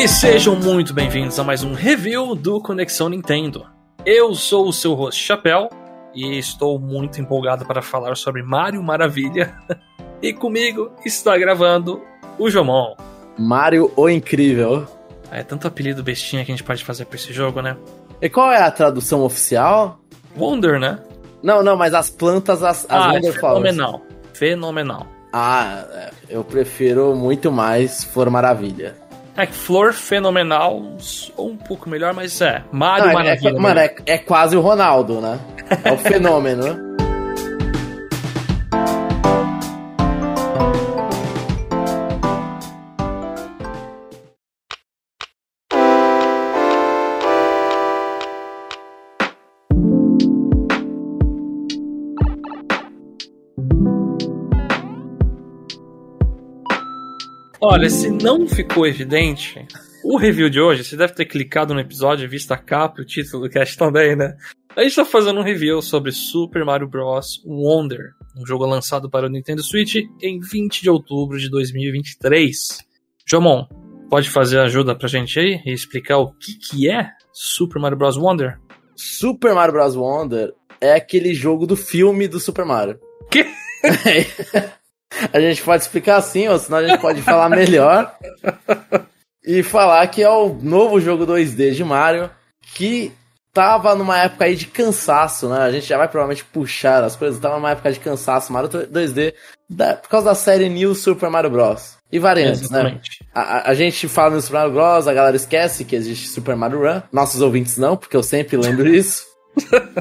E sejam muito bem-vindos a mais um review do Conexão Nintendo. Eu sou o seu host Chapéu e estou muito empolgado para falar sobre Mario Maravilha. e comigo está gravando o Jomon. Mario o Incrível. É tanto apelido bestinha que a gente pode fazer para esse jogo, né? E qual é a tradução oficial? Wonder, né? Não, não, mas as plantas, as, as ah, Wonder é fenomenal. Fenomenal. Ah, é, eu prefiro muito mais Flor Maravilha. É Flor Fenomenal, um pouco melhor, mas é. Mario Não, é- Maravilha. É, mano, é, é quase o Ronaldo, né? É o fenômeno. né? Olha, se não ficou evidente, o review de hoje, você deve ter clicado no episódio e visto a capa e o título do cast também, né? A gente tá fazendo um review sobre Super Mario Bros. Wonder, um jogo lançado para o Nintendo Switch em 20 de outubro de 2023. Jomon, pode fazer ajuda pra gente aí e explicar o que, que é Super Mario Bros. Wonder? Super Mario Bros. Wonder é aquele jogo do filme do Super Mario. Que? a gente pode explicar assim, ou senão a gente pode falar melhor. E falar que é o novo jogo 2D de Mario que tava numa época aí de cansaço, né? A gente já vai provavelmente puxar as coisas. Tava numa época de cansaço, Mario 2D, da- por causa da série New Super Mario Bros. E variantes, né? Exatamente. A, a- a gente fala no Super Mario Bros, a galera esquece que existe Super Mario Run. Nossos ouvintes não, porque eu sempre lembro isso.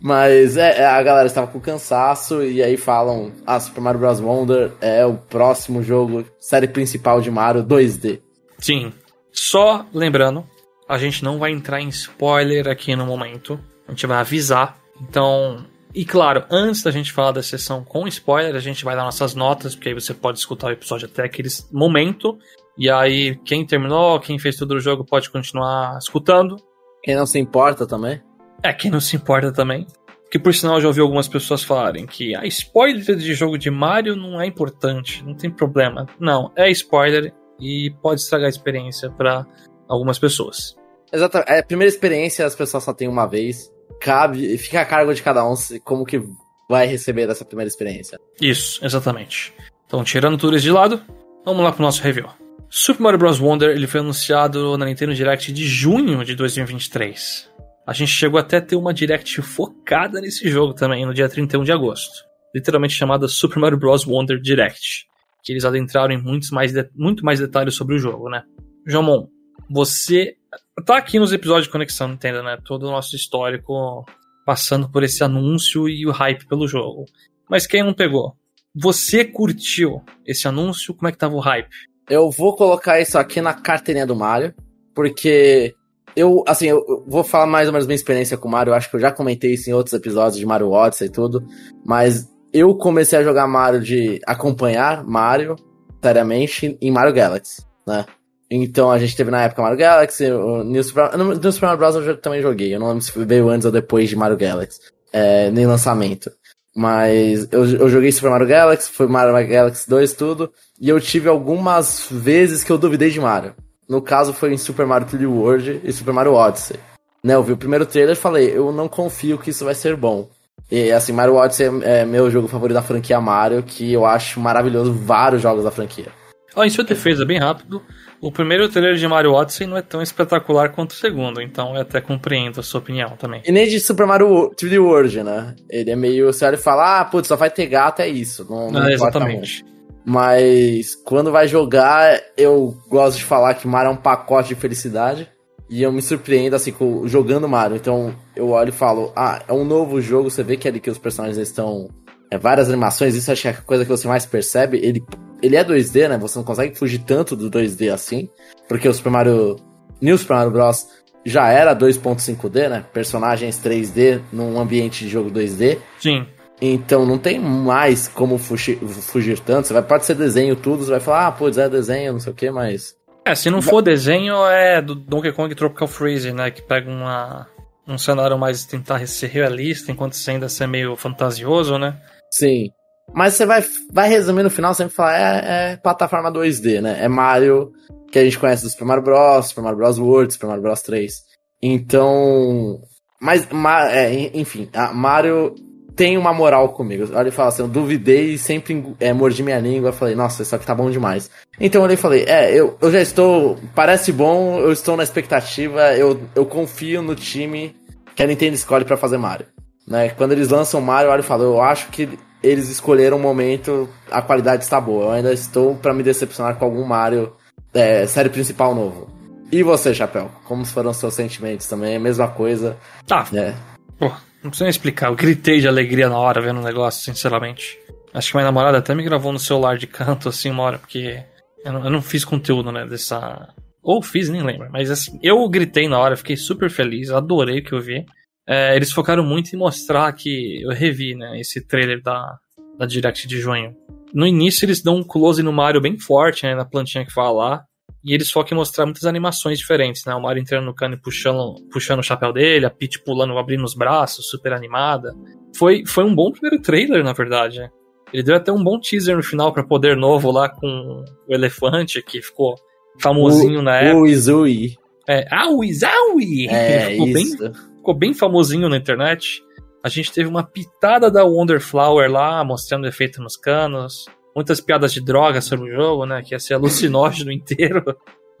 Mas é, é, a galera estava com cansaço e aí falam: Ah, Super Mario Bros. Wonder é o próximo jogo, série principal de Mario 2D. Sim. Só lembrando, a gente não vai entrar em spoiler aqui no momento. A gente vai avisar. Então, e claro, antes da gente falar da sessão com spoiler, a gente vai dar nossas notas, porque aí você pode escutar o episódio até aquele momento. E aí, quem terminou, quem fez tudo o jogo pode continuar escutando. Quem não se importa também? É, quem não se importa também. Que por sinal eu já ouvi algumas pessoas falarem que a spoiler de jogo de Mario não é importante, não tem problema. Não, é spoiler e pode estragar a experiência para algumas pessoas. Exatamente. É, a primeira experiência as pessoas só têm uma vez. Cabe, fica a cargo de cada um como que vai receber dessa primeira experiência. Isso, exatamente. Então, tirando tudo isso de lado, vamos lá pro nosso review. Super Mario Bros. Wonder ele foi anunciado na Nintendo Direct de junho de 2023. A gente chegou até a ter uma Direct focada nesse jogo também, no dia 31 de agosto. Literalmente chamada Super Mario Bros. Wonder Direct. Que eles adentraram em muitos mais muito mais detalhes sobre o jogo, né? Jomon, você tá aqui nos episódios de Conexão Nintendo, né? Todo o nosso histórico passando por esse anúncio e o hype pelo jogo. Mas quem não pegou? Você curtiu esse anúncio? Como é que tava o hype? Eu vou colocar isso aqui na carteirinha do Mario, porque eu, assim, eu vou falar mais ou menos minha experiência com Mario. Eu acho que eu já comentei isso em outros episódios de Mario Odyssey e tudo, mas eu comecei a jogar Mario de acompanhar Mario, seriamente, em Mario Galaxy, né? Então a gente teve na época Mario Galaxy, o New Super, New Super Mario Bros. eu também joguei. Eu não lembro se veio antes ou depois de Mario Galaxy, é, nem lançamento. Mas eu, eu joguei Super Mario Galaxy, foi Mario Galaxy 2, tudo. E eu tive algumas vezes que eu duvidei de Mario. No caso foi em Super Mario 3D World e Super Mario Odyssey. Né, eu vi o primeiro trailer e falei, eu não confio que isso vai ser bom. E assim, Mario Odyssey é, é meu jogo favorito da franquia Mario, que eu acho maravilhoso vários jogos da franquia. Ó, em sua defesa, bem rápido, o primeiro trailer de Mario Odyssey não é tão espetacular quanto o segundo, então eu até compreendo a sua opinião também. E nem de Super Mario 3D World, né? Ele é meio. Você olha e fala, ah, putz, só vai ter gato, é isso. Não, não Ah, importa exatamente. muito. Mas quando vai jogar, eu gosto de falar que Mario é um pacote de felicidade. E eu me surpreendo, assim, com, jogando Mario. Então eu olho e falo, ah, é um novo jogo. Você vê que ali que os personagens estão. É, várias animações, isso acho que é a coisa que você mais percebe. Ele, ele é 2D, né? Você não consegue fugir tanto do 2D assim. Porque o Super Mario. New Super Mario Bros. já era 2.5D, né? Personagens 3D num ambiente de jogo 2D. Sim. Então não tem mais como fugir, fugir tanto. Você vai, pode ser desenho tudo, você vai falar, ah, putz, é desenho, não sei o que, mas. É, se não for desenho, é do Donkey Kong Tropical Freeze, né? Que pega uma, um cenário mais tentar ser realista, enquanto você ainda ser meio fantasioso, né? Sim. Mas você vai, vai resumir no final, sempre falar, é, é plataforma 2D, né? É Mario que a gente conhece do Super Mario Bros, Super Mario Bros World, Super Mario Bros 3. Então, mas, é, enfim, a Mario tem uma moral comigo. Olha e fala assim, eu duvidei e sempre é, mordi minha língua, falei, nossa, isso aqui tá bom demais. Então eu olhei e falei, é, eu, eu já estou, parece bom, eu estou na expectativa, eu, eu confio no time que a Nintendo escolhe para fazer Mario. Né? Quando eles lançam Mario, eu olho e falo, eu acho que eles escolheram um momento, a qualidade está boa. Eu ainda estou para me decepcionar com algum Mario é, série principal novo. E você, Chapéu? Como foram seus sentimentos também? A mesma coisa. Tá. É. Pô, não precisa explicar. Eu gritei de alegria na hora vendo o negócio, sinceramente. Acho que minha namorada até me gravou no celular de canto, assim, uma hora, porque eu não, eu não fiz conteúdo, né, dessa... Ou fiz, nem lembro. Mas, assim, eu gritei na hora, fiquei super feliz, adorei o que eu vi. É, eles focaram muito em mostrar que... Eu revi, né, esse trailer da, da Direct de junho. No início eles dão um close no Mario bem forte, né, na plantinha que fala lá. E eles focam em mostrar muitas animações diferentes, né? O Mario entrando no cano e puxando, puxando o chapéu dele, a Peach pulando, abrindo os braços, super animada. Foi, foi um bom primeiro trailer, na verdade, né? Ele deu até um bom teaser no final para poder novo lá com o elefante, que ficou famosinho o, na época. O Izui. É, ah, o Izaui! É, ficou, isso. Bem, ficou bem famosinho na internet. A gente teve uma pitada da Wonder Flower lá, mostrando efeito nos canos muitas piadas de droga sobre o jogo, né? Que ia ser alucinógeno inteiro.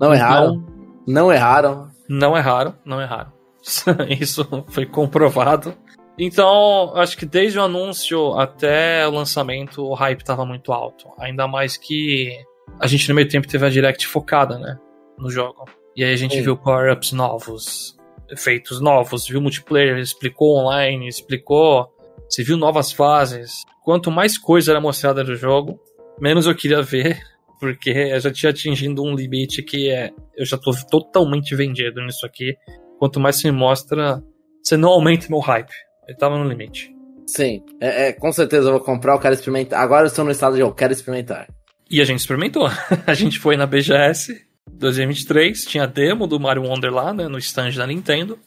Não erraram. Não, não erraram. Não erraram, não erraram. Isso foi comprovado. Então, acho que desde o anúncio até o lançamento, o hype estava muito alto. Ainda mais que a gente no meio tempo teve a Direct focada, né? No jogo. E aí a gente Sim. viu power-ups novos, efeitos novos, viu multiplayer, explicou online, explicou. Você viu novas fases. Quanto mais coisa era mostrada do jogo, menos eu queria ver, porque eu já tinha atingido um limite que é. Eu já tô totalmente vendido nisso aqui. Quanto mais se mostra, você não aumenta meu hype. Ele tava no limite. Sim, é, é, com certeza eu vou comprar, eu quero experimentar. Agora eu estou no estado de eu quero experimentar. E a gente experimentou. a gente foi na BGS 2023, tinha demo do Mario Wonder lá, né, no stand da Nintendo.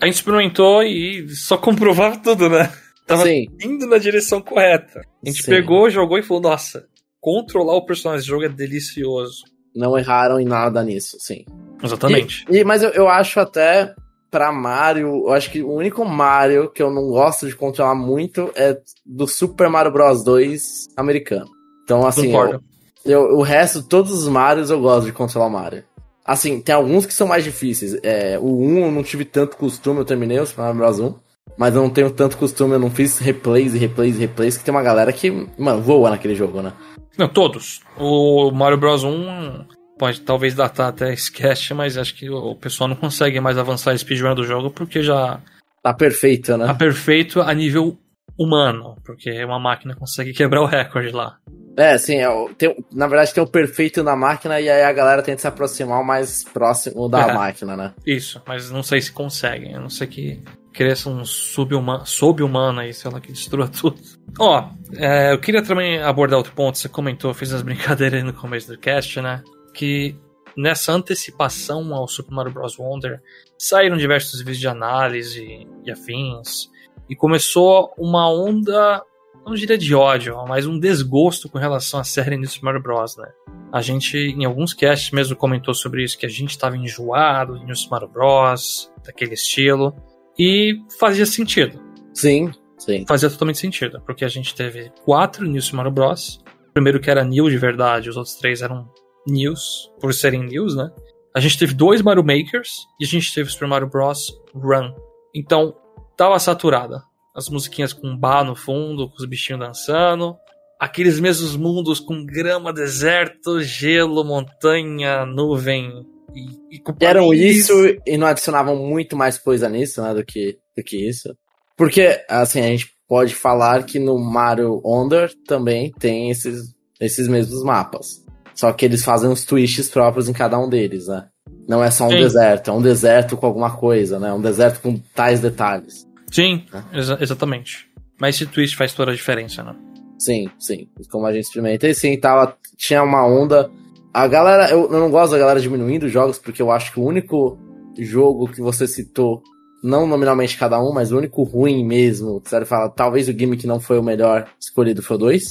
A gente experimentou e só comprovava tudo, né? Tava Sim. indo na direção correta. A gente Sim. pegou, jogou e falou: nossa, controlar o personagem desse jogo é delicioso. Não erraram em nada nisso, sim. Exatamente. E, e, mas eu, eu acho até pra Mario, eu acho que o único Mario que eu não gosto de controlar muito é do Super Mario Bros 2 americano. Então, assim, eu, eu, o resto, todos os Marios eu gosto de controlar o Mario. Assim, tem alguns que são mais difíceis. É, o 1 eu não tive tanto costume, eu terminei o Super Mario Bros 1 mas eu não tenho tanto costume, eu não fiz replays e replays e replays, que tem uma galera que, mano, voa naquele jogo, né? Não, todos. O Mario Bros 1 pode talvez datar até sketch, mas acho que o pessoal não consegue mais avançar a speedrun do jogo porque já. Tá perfeito, né? Tá perfeito a nível humano, porque uma máquina consegue quebrar o recorde lá. É, sim, é, tem, na verdade tem o perfeito na máquina e aí a galera tenta se aproximar o mais próximo da é, máquina, né? Isso, mas não sei se conseguem, a não sei que cresça um sub-humano sub -humano aí, sei lá, que destrua tudo. Ó, é, eu queria também abordar outro ponto, você comentou, fez as brincadeiras no começo do cast, né? Que nessa antecipação ao Super Mario Bros. Wonder, saíram diversos vídeos de análise e afins, e começou uma onda, não diria de ódio, mas um desgosto com relação à série do Super Mario Bros. Né? A gente, em alguns casts mesmo, comentou sobre isso, que a gente estava enjoado de Super Mario Bros., daquele estilo. E fazia sentido. Sim, sim. Fazia totalmente sentido, porque a gente teve quatro New Super Mario Bros. O primeiro que era New de verdade, os outros três eram News, por serem News, né? A gente teve dois Mario Makers e a gente teve Super Mario Bros. Run. Então, tava saturada. As musiquinhas com bar no fundo, com os bichinhos dançando. Aqueles mesmos mundos com grama, deserto, gelo, montanha, nuvem e, e Eram isso e não adicionavam muito mais coisa nisso, né, do que, do que isso. Porque, assim, a gente pode falar que no Mario Wonder também tem esses, esses mesmos mapas. Só que eles fazem os twists próprios em cada um deles, né? Não é só um Sim. deserto, é um deserto com alguma coisa, né? Um deserto com tais detalhes. Sim, né? exa exatamente. Mas esse twist faz toda a diferença, né? Sim, sim. Como a gente experimenta. E sim, tava, tinha uma onda a galera, eu, eu não gosto da galera diminuindo os jogos, porque eu acho que o único jogo que você citou, não nominalmente cada um, mas o único ruim mesmo, que você fala, talvez o gimmick não foi o melhor escolhido foi o 2.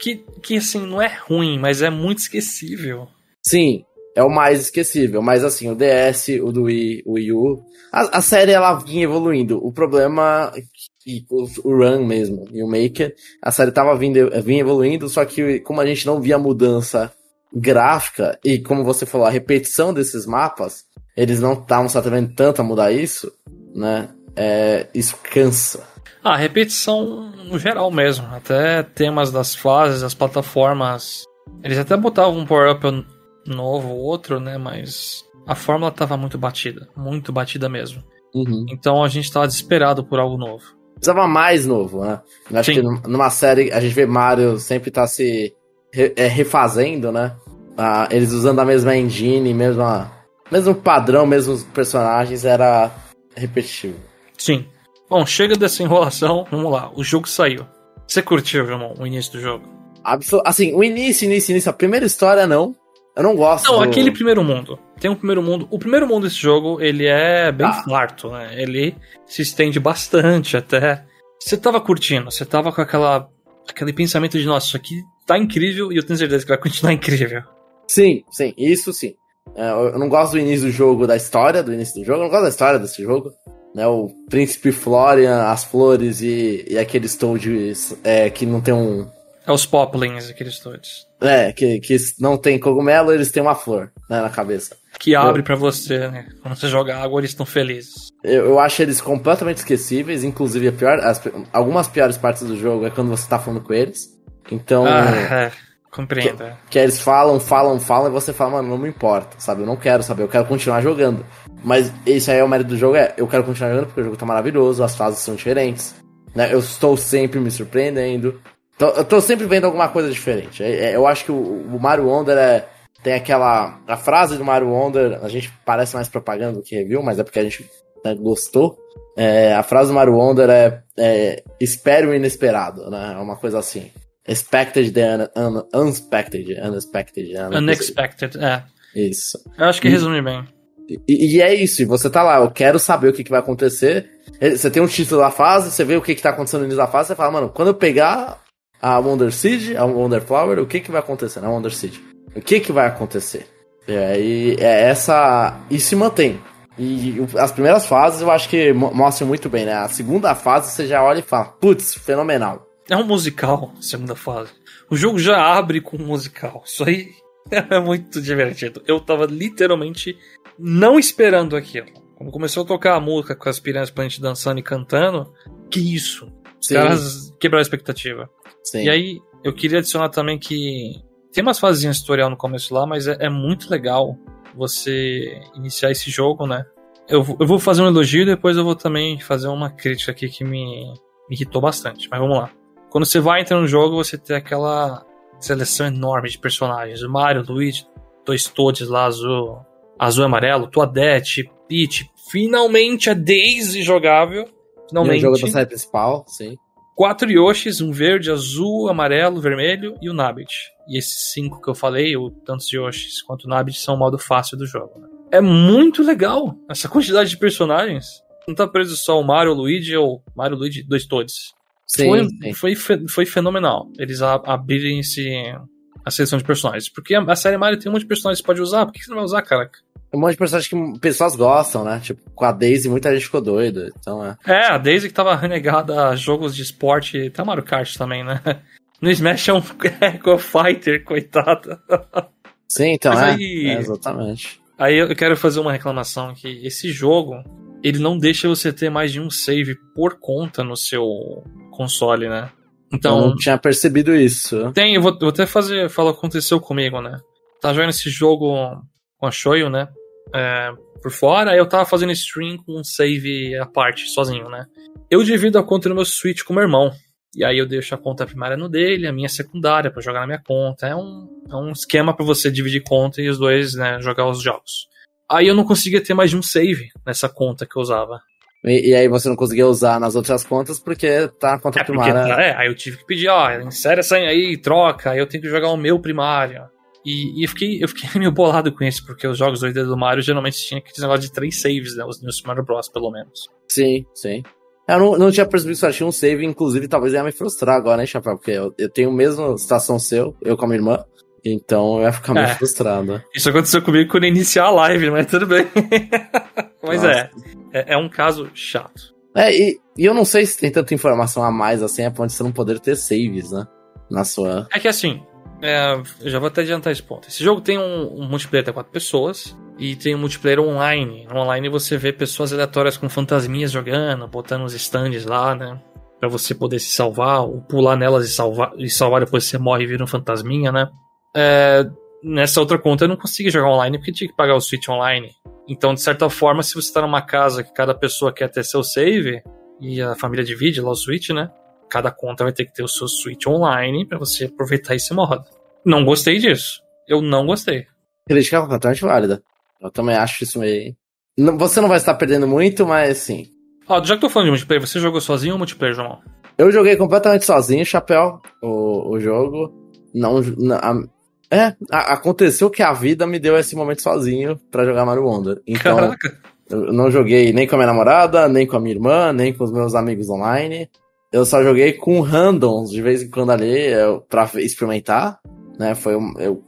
Que, que assim, não é ruim, mas é muito esquecível. Sim, é o mais esquecível. Mas assim, o DS, o do Wii, o Wii U, a, a série ela vinha evoluindo. O problema e o, o Run mesmo e o Maker, a série tava vindo, vinha evoluindo, só que como a gente não via mudança gráfica e como você falou, a repetição desses mapas, eles não estavam se atrevendo tanto a mudar isso, né? É, isso cansa. Ah, repetição no geral mesmo. Até temas das fases, as plataformas. Eles até botavam um power-up novo, outro, né? Mas a fórmula tava muito batida. Muito batida mesmo. Uhum. Então a gente tava desesperado por algo novo. Precisava mais novo, né? Eu acho Sim. que numa série a gente vê Mario sempre tá se re- é, refazendo, né? Ah, eles usando a mesma engine, mesma, mesmo padrão, mesmos personagens, era repetitivo. Sim. Bom, chega dessa enrolação. Vamos lá. O jogo saiu. Você curtiu, irmão, o início do jogo? Absol assim, o início, início, início, a primeira história não. Eu não gosto. Não, do- aquele primeiro mundo. Tem um primeiro mundo. O primeiro mundo desse jogo, ele é bem Ah. farto, né? Ele se estende bastante até. Você tava curtindo, você tava com aquela aquele pensamento de, nossa, isso aqui tá incrível e eu tenho certeza que vai continuar incrível. Sim, sim, isso sim. É, eu não gosto do início do jogo, da história do início do jogo, eu não gosto da história desse jogo. Né, o Príncipe Florian, as flores e, e aqueles Toads é, que não tem um. É os Poplins, aqueles todos. É, que, que não tem cogumelo, eles têm uma flor né, na cabeça. Que abre pra você, né? Quando você joga água, eles estão felizes. Eu, eu acho eles completamente esquecíveis, inclusive a pior, as- algumas piores partes do jogo é quando você tá falando com eles. Então, Ah, é. Compreendo. é. que eles falam, falam, falam, e você fala, mano, não me importa, sabe? Eu não quero saber, eu quero continuar jogando. Mas isso aí é o mérito do jogo, é, eu quero continuar jogando porque o jogo tá maravilhoso, as fases são diferentes, né? Eu estou sempre me surpreendendo. Então, eu tô sempre vendo alguma coisa diferente. É- é- eu acho que o, o Mario Wonder é, tem aquela. A frase do Mario Wonder, a gente parece mais propaganda do que review, mas é porque a gente né, gostou. É, a frase do Mario Wonder é, é espere o inesperado, né? É uma coisa assim. Expected the un, un, unexpected, unexpected. Unexpected, é. Isso. Eu acho que E- resume bem. E, e é isso, e você tá lá, eu quero saber o que, que vai acontecer. Você tem um título da fase, você vê o que, que tá acontecendo no início da fase, você fala, mano, quando eu pegar a Wonder Seed, a Wonder Flower, o que, que vai acontecer na Wonder Seed? O que, que vai acontecer? E aí, é essa. E se mantém. E as primeiras fases eu acho que mo- mostram muito bem, né? A segunda fase você já olha e fala, putz, fenomenal. É um musical, segunda fase. O jogo já abre com um musical. Isso aí é muito divertido. Eu tava literalmente não esperando aquilo. Quando começou a tocar a música com as piranhas Plant dançando e cantando, que isso? Os Sim. caras quebraram a expectativa. Sim. E aí, eu queria adicionar também que tem umas fases tutorial no começo lá, mas é, é muito legal você iniciar esse jogo, né? Eu, vou- eu vou fazer um elogio e depois eu vou também fazer uma crítica aqui que me, me irritou bastante. Mas vamos lá. Quando você vai entrar no jogo, você tem aquela seleção enorme de personagens. O Mario, Luigi, dois Toads lá, azul, azul e amarelo, Toadette, Peach. Finalmente a Daisy jogável. E Finalmente o jogo da série principal, sim. Quatro Yoshis, um verde, azul, amarelo, vermelho e o Nabbit. E esses cinco que eu falei, o tanto os Yoshis quanto o Nabbit, são o modo fácil do jogo. né? É muito legal essa quantidade de personagens. Não tá preso só o Mario, o Luigi ou Mario, Luigi, dois todos. Sim, Foi, sim. foi, foi fenomenal eles a- abrirem esse, a seleção de personagens. Porque a, a série Mario tem um monte de personagens que você pode usar. Por que você não vai usar, cara? Um monte de personagens que pessoas gostam, né? Tipo, com a Daisy muita gente ficou doida. Então é. É, a Daisy que tava renegada a jogos de esporte, até Mario Kart também, né? No Smash é um Echo Fighter, coitada. Sim, então Mas é. aí- É, Exatamente. Aí eu quero fazer uma reclamação que esse jogo, ele não deixa você ter mais de um save por conta no seu console, né? Eu Então, não tinha percebido isso. tem, eu vou, vou até fazer, falar o que aconteceu comigo, né? Tava jogando esse jogo com a Shoyo, né? É, por fora, eu tava fazendo stream com um save à parte, sozinho, né? Eu divido a conta no meu Switch com meu irmão. E aí eu deixo a conta primária no dele, a minha secundária pra jogar na minha conta. É um, é um esquema pra você dividir conta e os dois, né, jogar os jogos. Aí eu não conseguia ter mais de um save nessa conta que eu usava. E, e aí você não conseguia usar nas outras contas porque tá na conta É, porque, primária. é, aí eu tive que pedir, ó, insere essa aí, troca, aí eu tenho que jogar o meu primário. E, e eu, fiquei, eu fiquei meio bolado com isso, porque os jogos 2D do Mario geralmente tinha aquele negócio de três saves, né? Os New Super Mario Bros, pelo menos. Sim, sim. Eu não, não tinha percebido que só tinha um save, inclusive talvez ia me frustrar agora, né, Chapéu? Porque eu, eu tenho a mesma situação seu, eu com a minha irmã. Então eu ia ficar meio é. frustrado. Isso aconteceu comigo quando iniciar a live, mas tudo bem. mas é, é, é, um caso chato. É, e, e, eu não sei se tem tanta informação a mais assim, a ponto de você não poder ter saves, né? Na sua. É que assim, é, eu já vou até adiantar esse ponto. Esse jogo tem um, um multiplayer até quatro pessoas e tem um multiplayer online. No online você vê pessoas aleatórias com fantasminhas jogando, botando os stands lá, né? Pra você poder se salvar, ou pular nelas e salvar, e salvar depois você morre e vira um fantasminha, né? É, nessa outra conta eu não consegui jogar online porque tinha que pagar o Switch online. Então, de certa forma, se você tá numa casa que cada pessoa quer ter seu save, e a família divide lá o Switch, né? Cada conta vai ter que ter o seu Switch online para você aproveitar esse modo. Não gostei disso. Eu não gostei. Crítica é completamente válida. Eu também acho isso meio. Você não vai estar perdendo muito, mas sim. Ó, já que tô falando de multiplayer, você jogou sozinho ou multiplayer, João? Eu joguei completamente sozinho, chapéu, o, o jogo. Não. não é, a, aconteceu que a vida me deu esse momento sozinho para jogar Mario Wonder. Então, Caraca. eu não joguei nem com a minha namorada, nem com a minha irmã, nem com os meus amigos online. Eu só joguei com randoms de vez em quando ali eu, pra experimentar, né? Foi um, eu,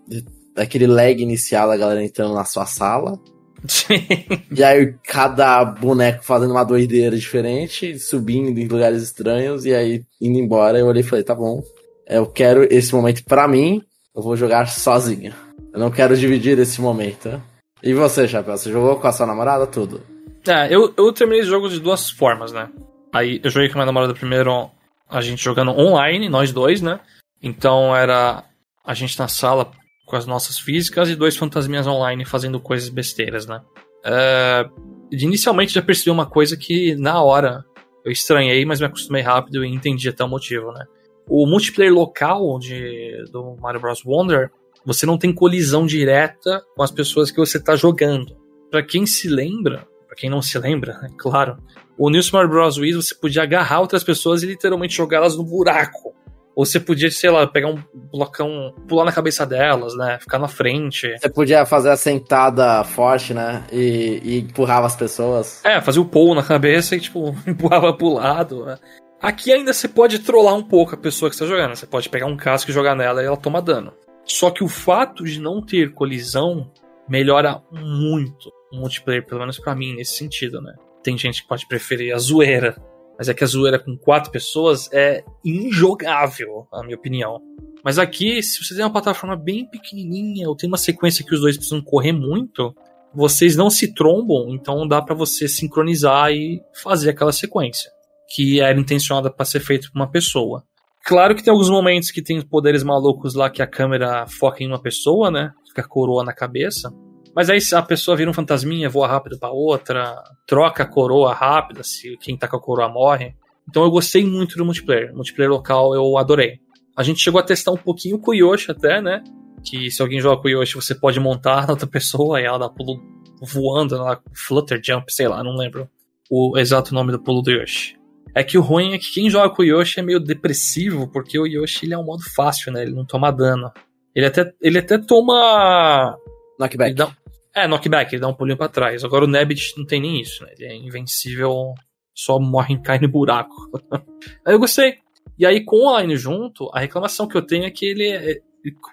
aquele lag inicial da galera entrando na sua sala. Sim. E aí cada boneco fazendo uma doideira diferente, subindo em lugares estranhos, e aí indo embora, eu olhei e falei, tá bom, eu quero esse momento para mim, eu vou jogar sozinho. Eu não quero dividir esse momento. E você, Chapéu, você jogou com a sua namorada tudo? É, eu, eu terminei o jogo de duas formas, né? Aí eu joguei com a minha namorada primeiro, a gente jogando online, nós dois, né? Então era a gente na sala com as nossas físicas e dois fantasminhas online fazendo coisas besteiras, né? É, inicialmente já percebi uma coisa que na hora eu estranhei, mas me acostumei rápido e entendi até o motivo, né? O multiplayer local de, do Mario Bros. Wonder, você não tem colisão direta com as pessoas que você está jogando. Para quem se lembra, para quem não se lembra, é claro, o New Super Mario Bros. Wii você podia agarrar outras pessoas e literalmente jogá-las no buraco. Ou você podia, sei lá, pegar um blocão, pular na cabeça delas, né? Ficar na frente. Você podia fazer a sentada forte, né? E, e empurrava as pessoas. É, fazia o pull na cabeça e, tipo, empurrava pro lado. Né? Aqui ainda você pode trollar um pouco a pessoa que está jogando. Você pode pegar um casco e jogar nela e ela toma dano. Só que o fato de não ter colisão melhora muito o multiplayer, pelo menos para mim, nesse sentido, né? Tem gente que pode preferir a zoeira, mas é que a zoeira com quatro pessoas é injogável, na minha opinião. Mas aqui, se você tem uma plataforma bem pequenininha, ou tem uma sequência que os dois precisam correr muito, vocês não se trombam, então dá para você sincronizar e fazer aquela sequência que era intencionada para ser feito por uma pessoa. Claro que tem alguns momentos que tem poderes malucos lá que a câmera foca em uma pessoa, né? Fica a coroa na cabeça. Mas aí a pessoa vira um fantasminha, voa rápido para outra, troca a coroa rápida, se quem tá com a coroa morre. Então eu gostei muito do multiplayer. multiplayer local eu adorei. A gente chegou a testar um pouquinho com o Yoshi até, né? Que se alguém joga com o Yoshi, você pode montar na outra pessoa e ela dá pulo voando lá, flutter jump, sei lá, não lembro o exato nome do pulo do Yoshi. É que o ruim é que quem joga com o Yoshi é meio depressivo, porque o Yoshi ele é um modo fácil, né? Ele não toma dano. Ele até, ele até toma. Knockback. Dá, é, knockback, ele dá um pulinho pra trás. Agora o Nebbit não tem nem isso, né? Ele é invencível, só morre em cai no buraco. aí eu gostei. E aí, com o online junto, a reclamação que eu tenho é que ele, é, ele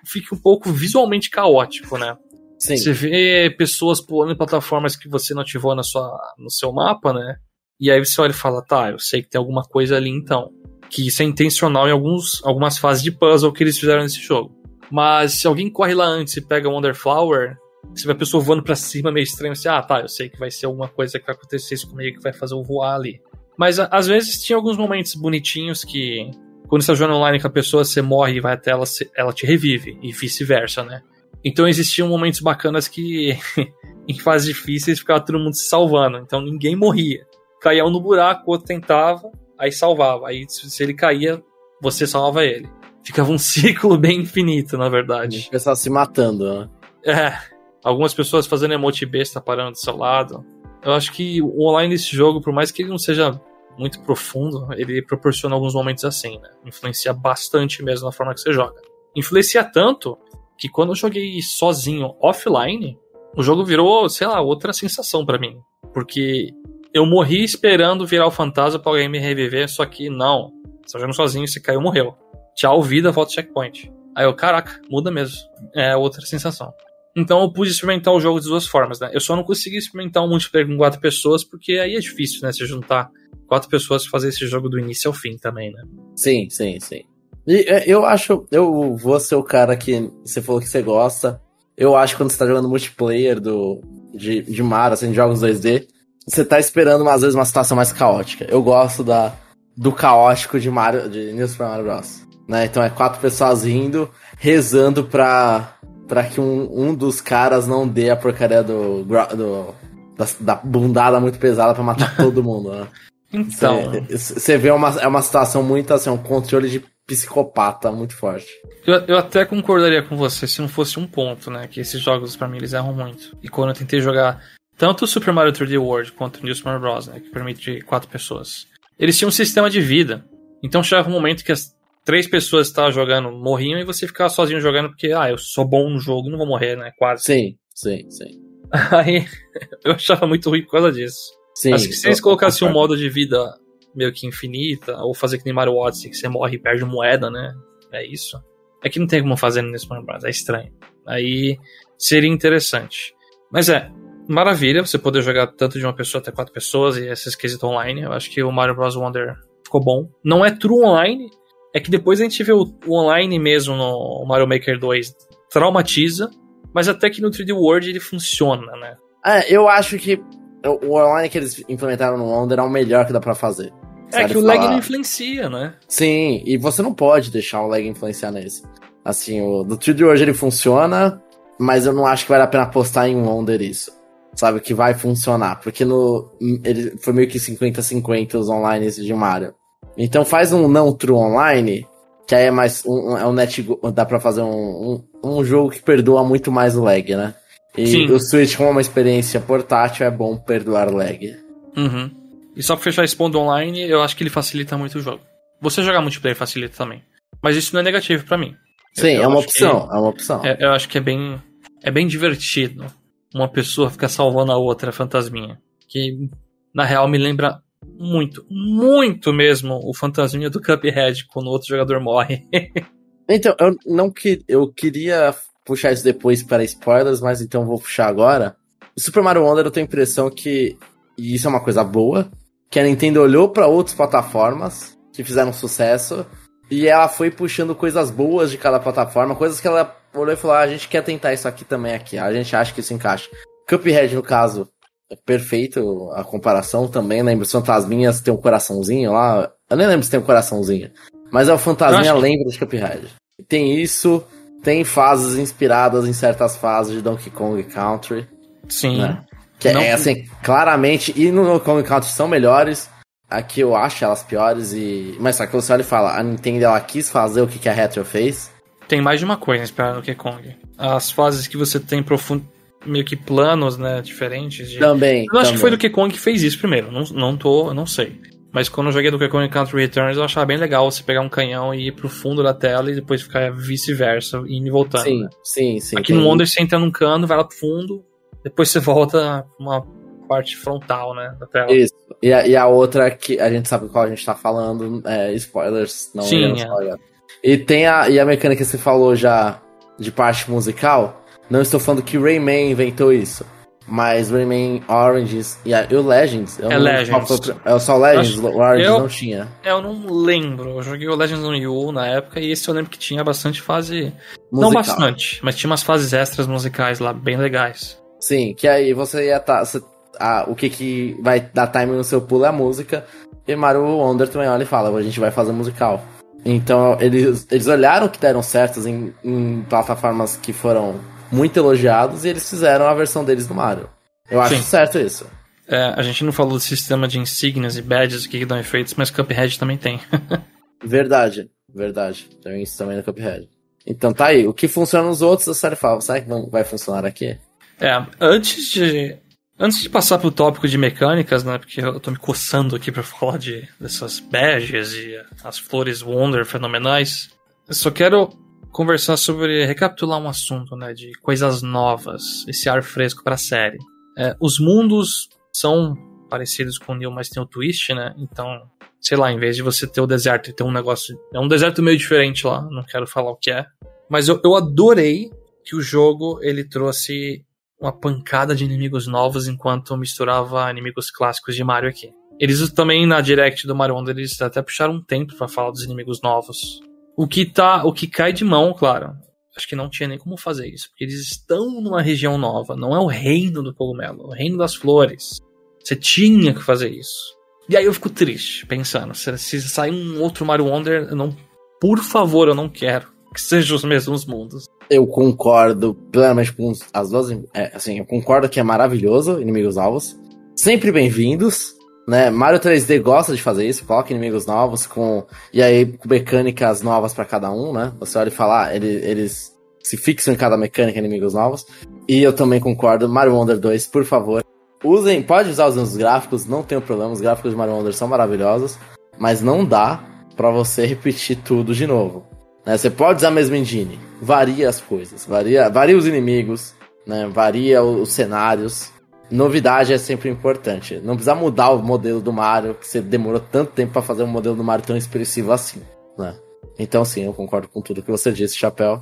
fica um pouco visualmente caótico, né? Sim. Você vê pessoas pulando em plataformas que você não ativou na sua, no seu mapa, né? E aí você olha e fala, tá, eu sei que tem alguma coisa ali então. Que isso é intencional em alguns, algumas fases de puzzle que eles fizeram nesse jogo. Mas se alguém corre lá antes e pega Wonder Flower, você vê a pessoa voando pra cima meio estranho, assim, ah, tá, eu sei que vai ser alguma coisa que vai acontecer isso comigo que vai fazer eu voar ali. Mas às vezes tinha alguns momentos bonitinhos que, quando você tá jogando online com a pessoa, você morre e vai até ela, ela te revive, e vice-versa, né? Então existiam momentos bacanas que, em fases difíceis, ficava todo mundo se salvando, então ninguém morria caía um no buraco, o outro tentava, aí salvava. Aí se ele caía, você salvava ele. Ficava um ciclo bem infinito, na verdade. Pessoal se matando, né? É. Algumas pessoas fazendo emote besta parando do seu lado. Eu acho que o online desse jogo, por mais que ele não seja muito profundo, ele proporciona alguns momentos assim, né? Influencia bastante mesmo na forma que você joga. Influencia tanto que quando eu joguei sozinho offline, o jogo virou, sei lá, outra sensação para mim. Porque eu morri esperando virar o fantasma pra alguém me reviver, só que não. Você tá jogando sozinho, você caiu, morreu. Tchau, vida, volta checkpoint. Aí eu, caraca, muda mesmo. É outra sensação. Então eu pude experimentar o jogo de duas formas, né? Eu só não consegui experimentar um multiplayer com quatro pessoas, porque aí é difícil, né? Se juntar quatro pessoas e fazer esse jogo do início ao fim também, né? Sim, sim, sim. E é, eu acho, eu vou ser o cara que você falou que você gosta. Eu acho que quando você tá jogando multiplayer do, de, de Mario, assim, de jogos 2D, você tá esperando às vezes uma situação mais caótica. Eu gosto da, do caótico de Mario, de New Super Mario Bros. Né? Então é quatro pessoas indo, rezando pra, pra que um, um dos caras não dê a porcaria do, do da, da bundada muito pesada pra matar todo mundo, né? Então. Você vê uma, é uma situação muito assim, um controle de psicopata muito forte. Eu, eu até concordaria com você se não fosse um ponto, né? Que esses jogos, para mim, eles erram muito. E quando eu tentei jogar tanto o Super Mario 3D World quanto o New Super Mario Bros., né? Que permite quatro pessoas. Eles tinham um sistema de vida. Então chegava um momento que as três pessoas que estavam jogando morriam e você ficava sozinho jogando porque, ah, eu sou bom no jogo, não vou morrer, né? Quase. Sim, sim, sim. Aí eu achava muito ruim por causa disso. Sim, Acho que se eles colocassem um modo de vida meio que infinita, ou fazer que nem Mario Odyssey, que você morre e perde moeda, né? É isso. É que não tem como fazer nesse Mario Bros, é estranho. Aí seria interessante. Mas é, maravilha você poder jogar tanto de uma pessoa até quatro pessoas e esse esquisito online. Eu acho que o Mario Bros. Wonder ficou bom. Não é true online, é que depois a gente vê o, o online mesmo no Mario Maker 2 traumatiza, mas até que no 3D World ele funciona, né? É, eu acho que o online que eles implementaram no Wonder é o melhor que dá para fazer. É que o falar... lag não influencia, né? Sim, e você não pode deixar o lag influenciar nesse. Assim, o do 3D World ele funciona, mas eu não acho que vale a pena apostar em Wonder isso. Sabe, que vai funcionar. Porque no. Ele foi meio que 50-50 os online de Mario. Então faz um não true online, que aí é mais. Um, é um net. Dá pra fazer um, um, um jogo que perdoa muito mais o lag, né? E Sim. o Switch, como é uma experiência portátil, é bom perdoar lag. Uhum. E só pra fechar esse ponto online, eu acho que ele facilita muito o jogo. Você jogar multiplayer facilita também. Mas isso não é negativo para mim. Sim, eu, é, uma opção, é uma opção. É, eu acho que é bem, é bem divertido uma pessoa ficar salvando a outra fantasminha. Que, na real, me lembra muito, muito mesmo o fantasminha do Cuphead quando outro jogador morre. então, eu não que eu queria puxar isso depois para spoilers, mas então vou puxar agora. O Super Mario Wonder eu tenho a impressão que, e isso é uma coisa boa, que a Nintendo olhou para outras plataformas que fizeram sucesso e ela foi puxando coisas boas de cada plataforma, coisas que ela olhou e falou: ah, a gente quer tentar isso aqui também aqui, a gente acha que isso encaixa. Cuphead, no caso, perfeito a comparação também. Lembra, os fantasminhas tem um coraçãozinho lá. Eu nem lembro se tem um coraçãozinho. Mas é o fantasminha lembra de Cuphead. Tem isso, tem fases inspiradas em certas fases de Donkey Kong Country. Sim. Né? Que Não... é assim, claramente, e no Donkey Kong Country são melhores. Aqui eu acho elas piores e. Mas só que você olha e fala, a Nintendo ela quis fazer o que, que a Retro fez. Tem mais de uma coisa inspirada no Donkey Kong. As fases que você tem profundo meio que planos, né, diferentes. De... Também. Eu acho também. que foi do Donkey Kong que fez isso primeiro. Não, não tô, não sei. Mas quando eu joguei do Kong Country Returns, eu achava bem legal você pegar um canhão e ir pro fundo da tela e depois ficar vice-versa, indo e voltando. Sim, né? sim, sim. Aqui no Wonder você entra num cano, vai lá pro fundo, depois você volta uma parte frontal, né, da tela. Isso. E a, e a outra que a gente sabe qual a gente tá falando, é spoilers, não Sim, é. E tem a, e a mecânica que você falou já de parte musical, não estou falando que Rayman inventou isso. Mas Rayman Oranges e, o Legends. é Legends. Foi, é só Legends, o Oranges eu, não tinha. Eu não lembro. Eu joguei o Legends no Wii U na época e esse eu lembro que tinha bastante fase. Musical. Não bastante, mas tinha umas fases extras musicais lá, bem legais. Sim, que aí você ia estar. Tá, ah, o que, que vai dar time no seu pulo é a música. E Mario Wonder também olha e fala: a gente vai fazer musical. Então eles, eles olharam que deram certos em, em plataformas que foram muito elogiados e eles fizeram a versão deles do Mario. Eu acho Sim. certo isso. É, a gente não falou do sistema de insígnias e badges que dão efeitos, mas Cuphead também tem. verdade, verdade. Tem isso também no Cuphead. Então tá aí. O que funciona nos outros, a série fala, será que não vai funcionar aqui? É, antes de. Antes de passar pro tópico de mecânicas, né? Porque eu tô me coçando aqui para falar de, dessas badges e as flores Wonder fenomenais. Eu só quero conversar sobre recapitular um assunto, né, de coisas novas, esse ar fresco para a série. É, os mundos são parecidos com o Neil, mas tem o twist, né? Então, sei lá, em vez de você ter o deserto e ter um negócio, é um deserto meio diferente lá, não quero falar o que é. Mas eu, eu adorei que o jogo ele trouxe uma pancada de inimigos novos enquanto misturava inimigos clássicos de Mario aqui. Eles também na Direct do Mario Wonder eles até puxaram um tempo para falar dos inimigos novos. O que tá, o que cai de mão, claro. Acho que não tinha nem como fazer isso, porque eles estão numa região nova, não é o reino do cogumelo, é o reino das flores. Você tinha que fazer isso. E aí eu fico triste, pensando, se, se sair um outro Mario Wonder, não, por favor, eu não quero que sejam os mesmos mundos. Eu concordo plenamente com as duas. É, assim, eu concordo que é maravilhoso, inimigos alvos. Sempre bem-vindos. Né? Mario 3D gosta de fazer isso, coloca inimigos novos com. E aí, com mecânicas novas para cada um, né? Você olha e fala, ah, ele, eles se fixam em cada mecânica inimigos novos. E eu também concordo. Mario Wonder 2, por favor. Usem, pode usar os meus gráficos, não tenho problema. Os gráficos de Mario Wonder são maravilhosos. Mas não dá para você repetir tudo de novo. Né? Você pode usar a mesma engine, varia as coisas, varia, varia os inimigos, né? varia os cenários. Novidade é sempre importante. Não precisa mudar o modelo do Mario, que você demorou tanto tempo para fazer um modelo do Mario tão expressivo assim. Né? Então, sim, eu concordo com tudo que você disse, Chapéu.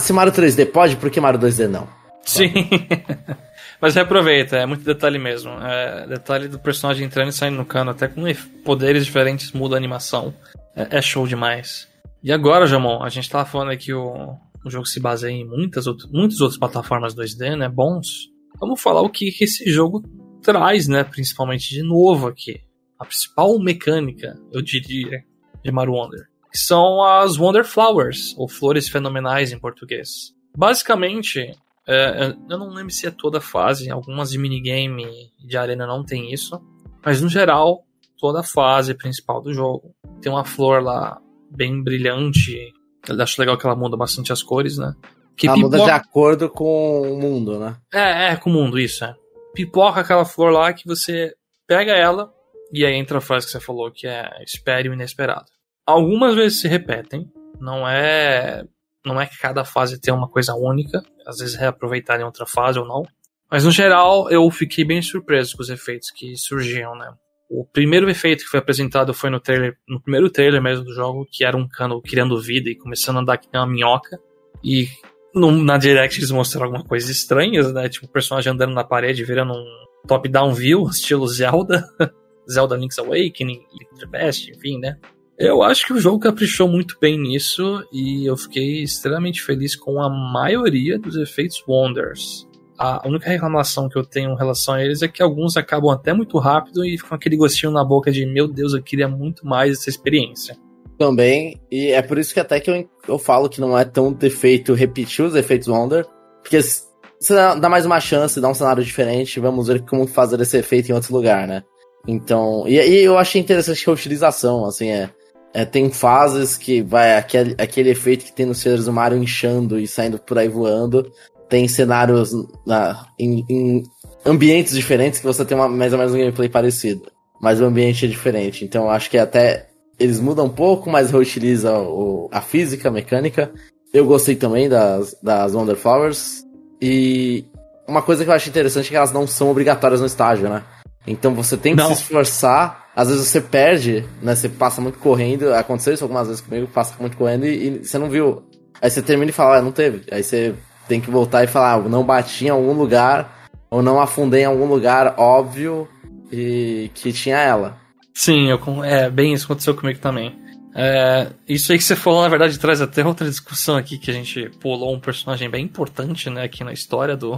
Se Mario 3D pode, por que Mario 2D não? Sim. Mas reaproveita, é muito detalhe mesmo. É, detalhe do personagem entrando e saindo no cano, até com poderes diferentes muda a animação. É, é show demais. E agora, Jamon, a gente tava falando aqui que o, o jogo se baseia em muitas, outras, muitas outras plataformas 2D, né? Bons. Vamos falar o que, que esse jogo traz, né? Principalmente de novo aqui. A principal mecânica, eu diria, de Mario Wonder. Que são as Wonder Flowers, ou Flores Fenomenais em português. Basicamente, é, eu não lembro se é toda a fase, algumas de minigame de arena não tem isso. Mas no geral, toda a fase principal do jogo tem uma flor lá bem brilhante. Eu acho legal que ela muda bastante as cores, né? Que ela pipoca... muda de acordo com o mundo, né? É, é, com o mundo, isso, é. Pipoca aquela flor lá que você pega ela e aí entra a frase que você falou, que é espere o inesperado. Algumas vezes se repetem, não é não é que cada fase tem uma coisa única, às vezes reaproveitar em outra fase ou não. Mas no geral eu fiquei bem surpreso com os efeitos que surgiam, né? O primeiro efeito que foi apresentado foi no trailer, no primeiro trailer mesmo do jogo, que era um cano criando vida e começando a andar que nem uma minhoca. E no, na Direct eles mostraram alguma coisa estranhas, né? Tipo, o personagem andando na parede, virando um top-down view, estilo Zelda. Zelda Link's Awakening, the Best, enfim, né? Eu acho que o jogo caprichou muito bem nisso e eu fiquei extremamente feliz com a maioria dos efeitos Wonders. A única reclamação que eu tenho em relação a eles é que alguns acabam até muito rápido e com aquele gostinho na boca de meu Deus, eu queria muito mais essa experiência. Também, e é por isso que até que eu, eu falo que não é tão defeito repetir os efeitos Wonder, porque você dá mais uma chance, dá um cenário diferente, vamos ver como fazer esse efeito em outro lugar, né? Então, e, e eu achei interessante a utilização, assim, é, é, tem fases que vai aquele, aquele efeito que tem nos trailers do Mario inchando e saindo por aí voando, tem cenários na, em, em, ambientes diferentes que você tem uma, mais ou menos um gameplay parecido. Mas o ambiente é diferente. Então acho que até eles mudam um pouco, mas reutilizam o, a física, a mecânica. Eu gostei também das, das Wonder Flowers. E uma coisa que eu acho interessante é que elas não são obrigatórias no estágio, né? Então você tem que não. se esforçar. Às vezes você perde, né? Você passa muito correndo. Aconteceu isso algumas vezes comigo, passa muito correndo e, e você não viu. Aí você termina e fala, ah, não teve. Aí você tem que voltar e falar, ah, não bati em algum lugar, ou não afundei em algum lugar óbvio e que tinha ela. Sim, eu, é bem isso aconteceu comigo também. É, isso aí que você falou, na verdade, traz até outra discussão aqui que a gente pulou um personagem bem importante, né, aqui na história do,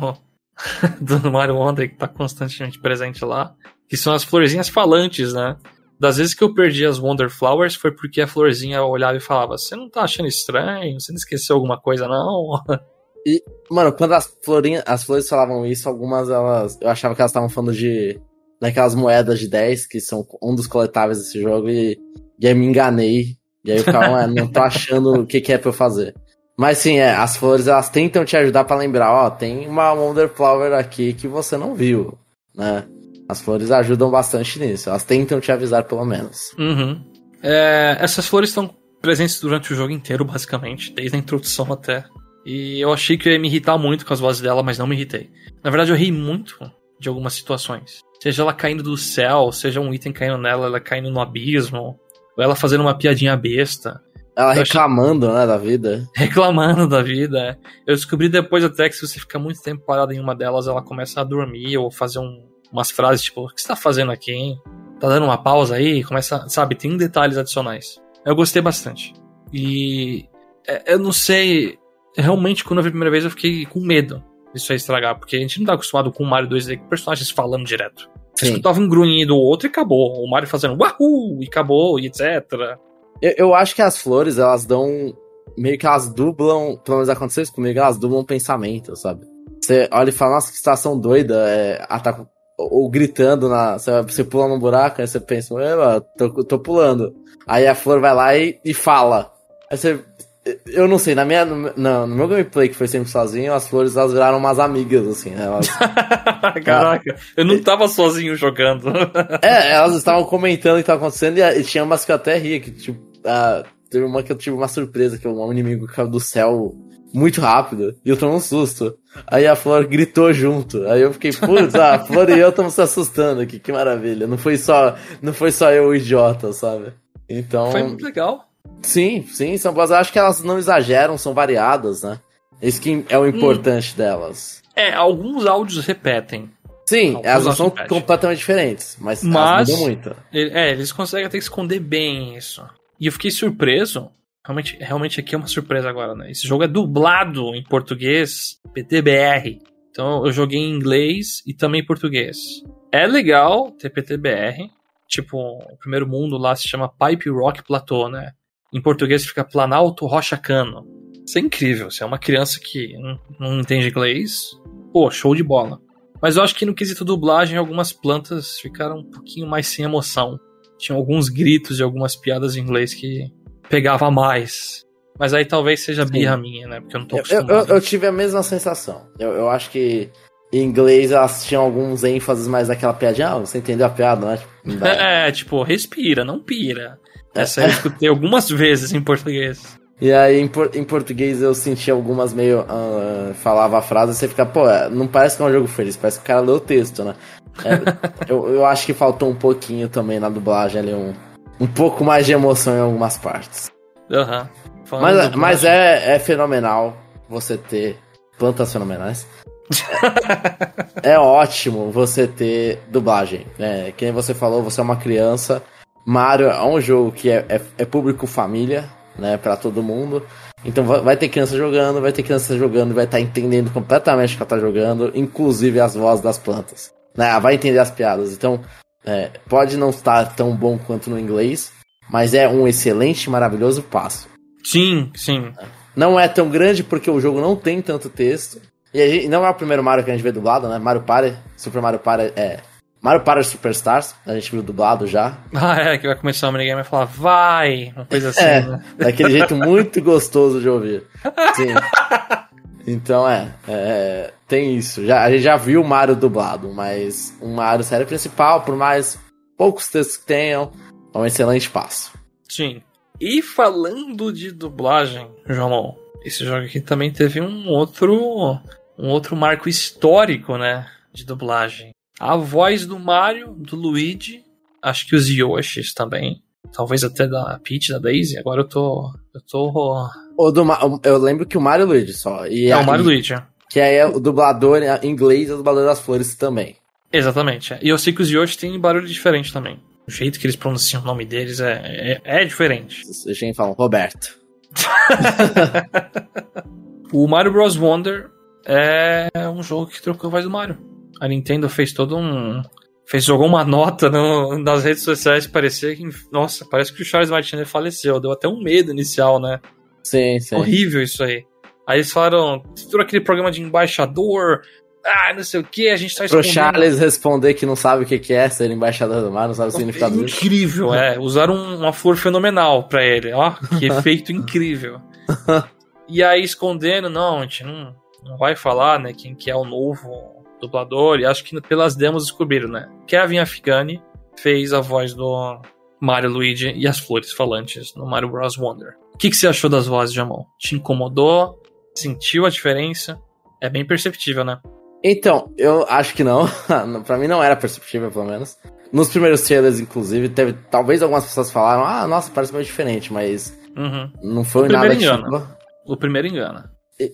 do Mario Wonder, que tá constantemente presente lá, que são as florzinhas falantes, né? Das vezes que eu perdi as Wonder Flowers foi porque a florzinha olhava e falava: Você não tá achando estranho? Você não esqueceu alguma coisa, não? E, mano, quando as, florinhas, as flores falavam isso, algumas elas. Eu achava que elas estavam falando de. Daquelas moedas de 10, que são um dos coletáveis desse jogo, e, e aí me enganei. E aí eu ficava, não tô achando o que, que é pra eu fazer. Mas sim, é, as flores elas tentam te ajudar para lembrar, ó, tem uma Wonder Flower aqui que você não viu, né? As flores ajudam bastante nisso, elas tentam te avisar pelo menos. Uhum. É, essas flores estão presentes durante o jogo inteiro, basicamente, desde a introdução até e eu achei que eu ia me irritar muito com as vozes dela, mas não me irritei. Na verdade, eu ri muito de algumas situações. Seja ela caindo do céu, seja um item caindo nela, ela caindo no abismo, ou ela fazendo uma piadinha besta. Ela reclamando, achei... né, da vida. Reclamando da vida, é. Eu descobri depois até que se você ficar muito tempo parado em uma delas, ela começa a dormir ou fazer um, umas frases tipo, o que você tá fazendo aqui, hein? Tá dando uma pausa aí? Começa, sabe, tem detalhes adicionais. Eu gostei bastante. E é, eu não sei, realmente quando eu vi a primeira vez eu fiquei com medo disso aí estragar, porque a gente não tá acostumado com o Mario 2D com personagens falando direto. Você Sim. escutava um grunhido do outro e acabou. O Mario fazendo wahoo e acabou e etc. Eu, eu, acho que as flores, elas dão. Meio que elas dublam. Pelo menos aconteceu isso comigo, elas dublam pensamento, sabe? Você olha e fala, nossa, que situação doida. É, ataca, ou, ou gritando na. Você, você pula num buraco, aí você pensa, tô, tô pulando. Aí a flor vai lá e, e fala. Aí você. Eu não sei, na minha, no, não, no meu gameplay que foi sempre sozinho, as flores elas viraram umas amigas, assim, né? Elas, Caraca, eu não tava sozinho jogando. é, elas estavam comentando o que tava acontecendo e, e tinha umas que eu até ria, que tipo, uh, teve uma que eu tive uma surpresa, que um inimigo caiu do céu muito rápido e eu tomei um susto. Aí a Flor gritou junto. Aí eu fiquei, putz, a Flor e eu estamos se assustando aqui, que maravilha. Não foi só, não foi só eu o idiota, sabe? Então. Foi muito legal. Sim, sim, são boas. Eu acho que elas não exageram, são variadas, né? Esse que é o importante hum. delas. É, alguns áudios repetem. Sim, alguns elas não são repetem. completamente diferentes, mas, mas mudam muito. É, eles conseguem até esconder bem isso. E eu fiquei surpreso. Realmente, realmente aqui é uma surpresa agora, né? Esse jogo é dublado em português, PTBR. Então eu joguei em inglês e também em português. É legal ter PTBR. Tipo, o primeiro mundo lá se chama Pipe Rock Plateau, né? Em português fica Planalto Rocha Cano. Isso é incrível. Se é uma criança que não, não entende inglês, pô, show de bola. Mas eu acho que no quesito dublagem, algumas plantas ficaram um pouquinho mais sem emoção. Tinha alguns gritos e algumas piadas em inglês que pegava mais. Mas aí talvez seja birra minha, né? Porque eu não tô acostumado. Eu, eu, eu tive a mesma sensação. Eu, eu acho que em inglês elas tinham alguns ênfases mais naquela piadinha. Ah, você entendeu a piada, né? Tipo, é, tipo, respira, não pira. Essa eu escutei algumas vezes em português. E aí, em, por, em português, eu senti algumas meio. Uh, falava a frase e você fica, pô, é, não parece que é um jogo feliz, parece que o cara leu o texto, né? É, eu, eu acho que faltou um pouquinho também na dublagem ali, um, um pouco mais de emoção em algumas partes. Aham. Uhum. Mas, mas é, é fenomenal você ter plantas fenomenais. é, ótimo você ter dublagem. Né? Quem você falou, você é uma criança Mario é um jogo que é, é, é público família, né, para todo mundo. Então vai, vai, ter criança jogando, vai ter criança jogando, vai estar tá entendendo completamente o que ela tá jogando, inclusive as vozes das plantas. Né, vai entender as piadas. Então, é, pode não estar tão bom quanto no inglês, mas é um excelente, maravilhoso passo. Sim, sim. Não é tão grande porque o jogo não tem tanto texto. E gente, não é o primeiro Mario que a gente vê dublado, né? Mario Party, Super Mario Party é Mario Party Superstars, a gente viu dublado já. Ah, é, que vai começar o minigame e falar, vai! Uma coisa assim, é, né? Daquele jeito muito gostoso de ouvir. Sim. Então é, é, tem isso. Já, a gente já viu o Mario dublado, mas um Mario série principal, por mais poucos textos que tenham, é um excelente passo. Sim. E falando de dublagem, João, esse jogo aqui também teve um outro um outro marco histórico, né, de dublagem. A voz do Mario, do Luigi, acho que os Yoshis também. Talvez até da Peach, da Daisy. Agora eu tô. Eu tô. O do, eu lembro que o Mario Luigi só. E é, o Mario Luigi. Que aí é o dublador em inglês e o dublador das flores também. Exatamente. E eu sei que os Yoshi têm barulho diferente também. O jeito que eles pronunciam o nome deles é, é, é diferente. Deixa eu falar, Roberto. o Mario Bros. Wonder é um jogo que trocou a voz do Mario a Nintendo fez todo um. Fez, jogou uma nota no, nas redes sociais parecia que. Nossa, parece que o Charles Martinet faleceu. Deu até um medo inicial, né? Sim, sim. Horrível isso aí. Aí eles falaram, tudo aquele programa de embaixador, ah, não sei o que, a gente tá Pro Charles responder que não sabe o que, que é ser embaixador do mar, não sabe o significado disso. Incrível, é. Usaram uma flor fenomenal pra ele, ó. Que efeito incrível. E aí escondendo, não, a gente não, não vai falar, né, quem que é o novo dublador, e acho que pelas demos descobriram, né? Kevin Afghani fez a voz do Mario Luigi e as flores falantes no Mario Bros. Wonder. O que, que você achou das vozes, Jamon? Te incomodou? Sentiu a diferença? É bem perceptível, né? Então, eu acho que não. para mim não era perceptível, pelo menos. Nos primeiros trailers, inclusive, teve. Talvez algumas pessoas falaram, ah, nossa, parece meio diferente, mas. Uhum. Não foi O nada engana. chocou. O primeiro engana.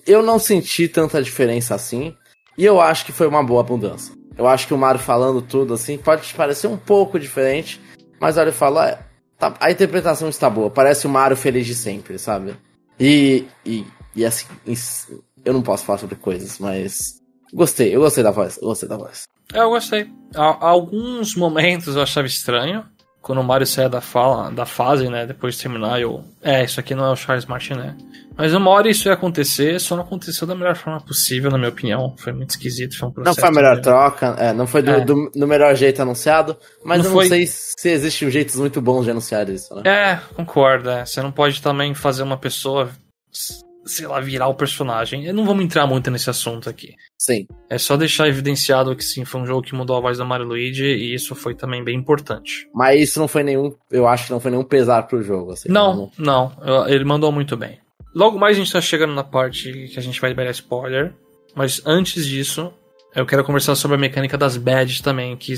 Eu não senti tanta diferença assim. E eu acho que foi uma boa mudança. Eu acho que o Mario falando tudo assim pode parecer um pouco diferente, mas olha, fala, é, tá- a interpretação está boa. Parece o Mario feliz de sempre, sabe? E, e, e assim, eu não posso falar sobre coisas, mas gostei, eu gostei da voz, eu gostei da voz. É, eu gostei. Alguns momentos eu achava estranho. Quando o Mario saia da, fala, da fase, né? Depois de terminar, eu. É, isso aqui não é o Charles Martinet. Mas uma hora isso ia acontecer, só não aconteceu da melhor forma possível, na minha opinião. Foi muito esquisito, foi um Não processo. foi a melhor troca, é, não foi do, É. do, do melhor jeito anunciado, mas Não eu foi. não sei se existem jeitos muito bons de anunciar isso, né? É, concordo. é. Você não pode também fazer uma pessoa, sei lá, virar o personagem. Eu não vamos entrar muito nesse assunto aqui. Sim. É só deixar evidenciado que sim, foi um jogo que mudou a voz do Mario Luigi e isso foi também bem importante. Mas isso não foi nenhum, eu acho que não foi nenhum pesar pro jogo, assim. Não, não, ele mandou muito bem. Logo mais a gente tá chegando na parte que a gente vai liberar spoiler, mas antes disso, eu quero conversar sobre a mecânica das badges também, que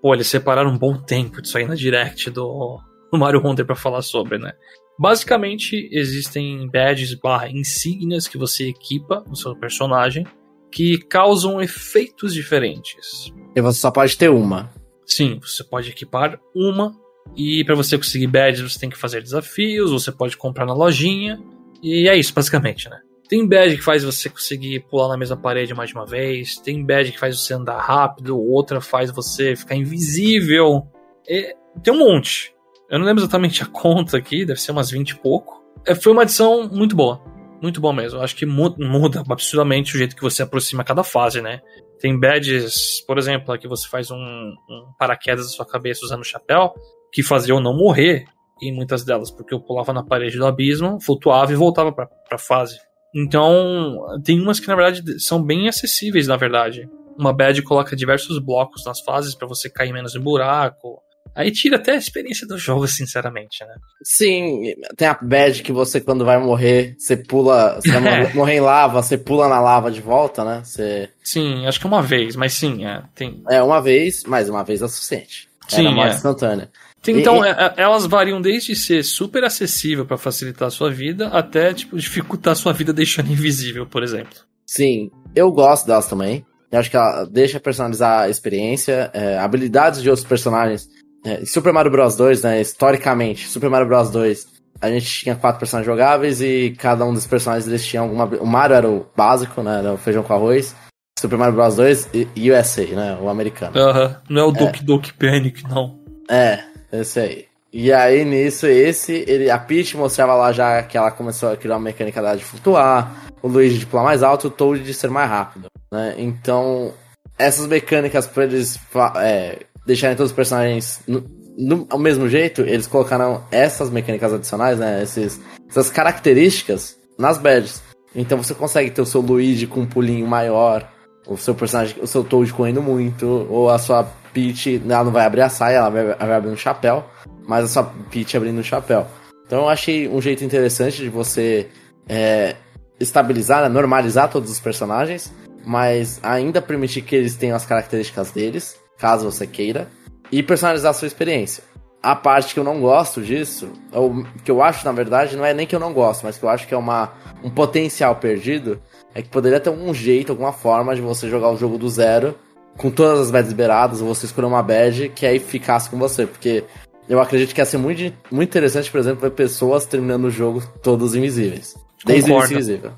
pô, eles separaram um bom tempo disso aí na direct do, do Mario Wonder pra falar sobre, né? Basicamente, existem badges barra insígnias que você equipa no seu personagem que causam efeitos diferentes. E você só pode ter uma. Sim, você pode equipar uma e para você conseguir badges você tem que fazer desafios, você pode comprar na lojinha e é isso basicamente, né? Tem badge que faz você conseguir pular na mesma parede mais de uma vez, tem badge que faz você andar rápido, outra faz você ficar invisível. E tem um monte. Eu não lembro exatamente a conta aqui, deve ser umas 20 e pouco. É, foi uma adição muito boa. Muito boa mesmo. Acho que mu- muda absurdamente o jeito que você aproxima cada fase, né? Tem badges, por exemplo, que você faz um, um paraquedas na sua cabeça usando o chapéu, que fazia eu não morrer em muitas delas, porque eu pulava na parede do abismo, flutuava e voltava pra, pra fase. Então, tem umas que na verdade são bem acessíveis, na verdade. Uma badge coloca diversos blocos nas fases pra você cair menos em buraco. Aí tira até a experiência do jogo, sinceramente, né? Sim, tem a badge que você, quando vai morrer, você pula. Você vai morrer- em lava, você pula na lava de volta, né? Você. Sim, acho que uma vez, mas sim, é, tem. É uma vez, mas uma vez é o suficiente. Sim, Era morte é. instantânea. Tem- E- Então, e- é- é- elas variam desde ser super acessível pra facilitar a sua vida até, tipo, dificultar a sua vida deixando invisível, por exemplo. Sim, eu gosto delas também. Eu acho que ela deixa personalizar a experiência, é, habilidades de outros personagens. É, Super Mario Bros 2, né, historicamente, Super Mario Bros 2, a gente tinha quatro personagens jogáveis e cada um dos personagens eles tinham alguma. O Mario era o básico, né, era o feijão com arroz. Super Mario Bros 2 e USA, né, o americano. Aham, não é o Doki Doki Panic, não. É, esse aí. E aí, nisso, esse, ele, a Peach mostrava lá já que ela começou a criar uma mecânica dela de flutuar, o Luigi de pular mais alto e o Toad de ser mais rápido, né? Então, essas mecânicas pra eles é, deixarem todos os personagens no, no- ao mesmo jeito, eles colocaram essas mecânicas adicionais, né? Esses, essas características nas badges. Então você consegue ter o seu Luigi com um pulinho maior, o seu personagem, o seu Toad correndo muito, ou a sua Peach, ela não vai abrir a saia, ela vai, vai abrir um chapéu, mas a sua Peach abrindo um chapéu. Então eu achei um jeito interessante de você é, estabilizar, né, normalizar todos os personagens, mas ainda permitir que eles tenham as características deles, caso você queira, e personalizar a sua experiência. A parte que eu não gosto disso, ou que eu acho, na verdade, não é nem que eu não gosto, mas que eu acho que é uma, um potencial perdido, é que poderia ter um jeito, alguma forma de você jogar o jogo do zero, com todas as badges liberadas, ou você escolher uma badge que aí ficasse com você, porque eu acredito que ia ser muito, muito interessante, por exemplo, ver pessoas terminando o jogo todos invisíveis. Desde o Concordo. início invisível.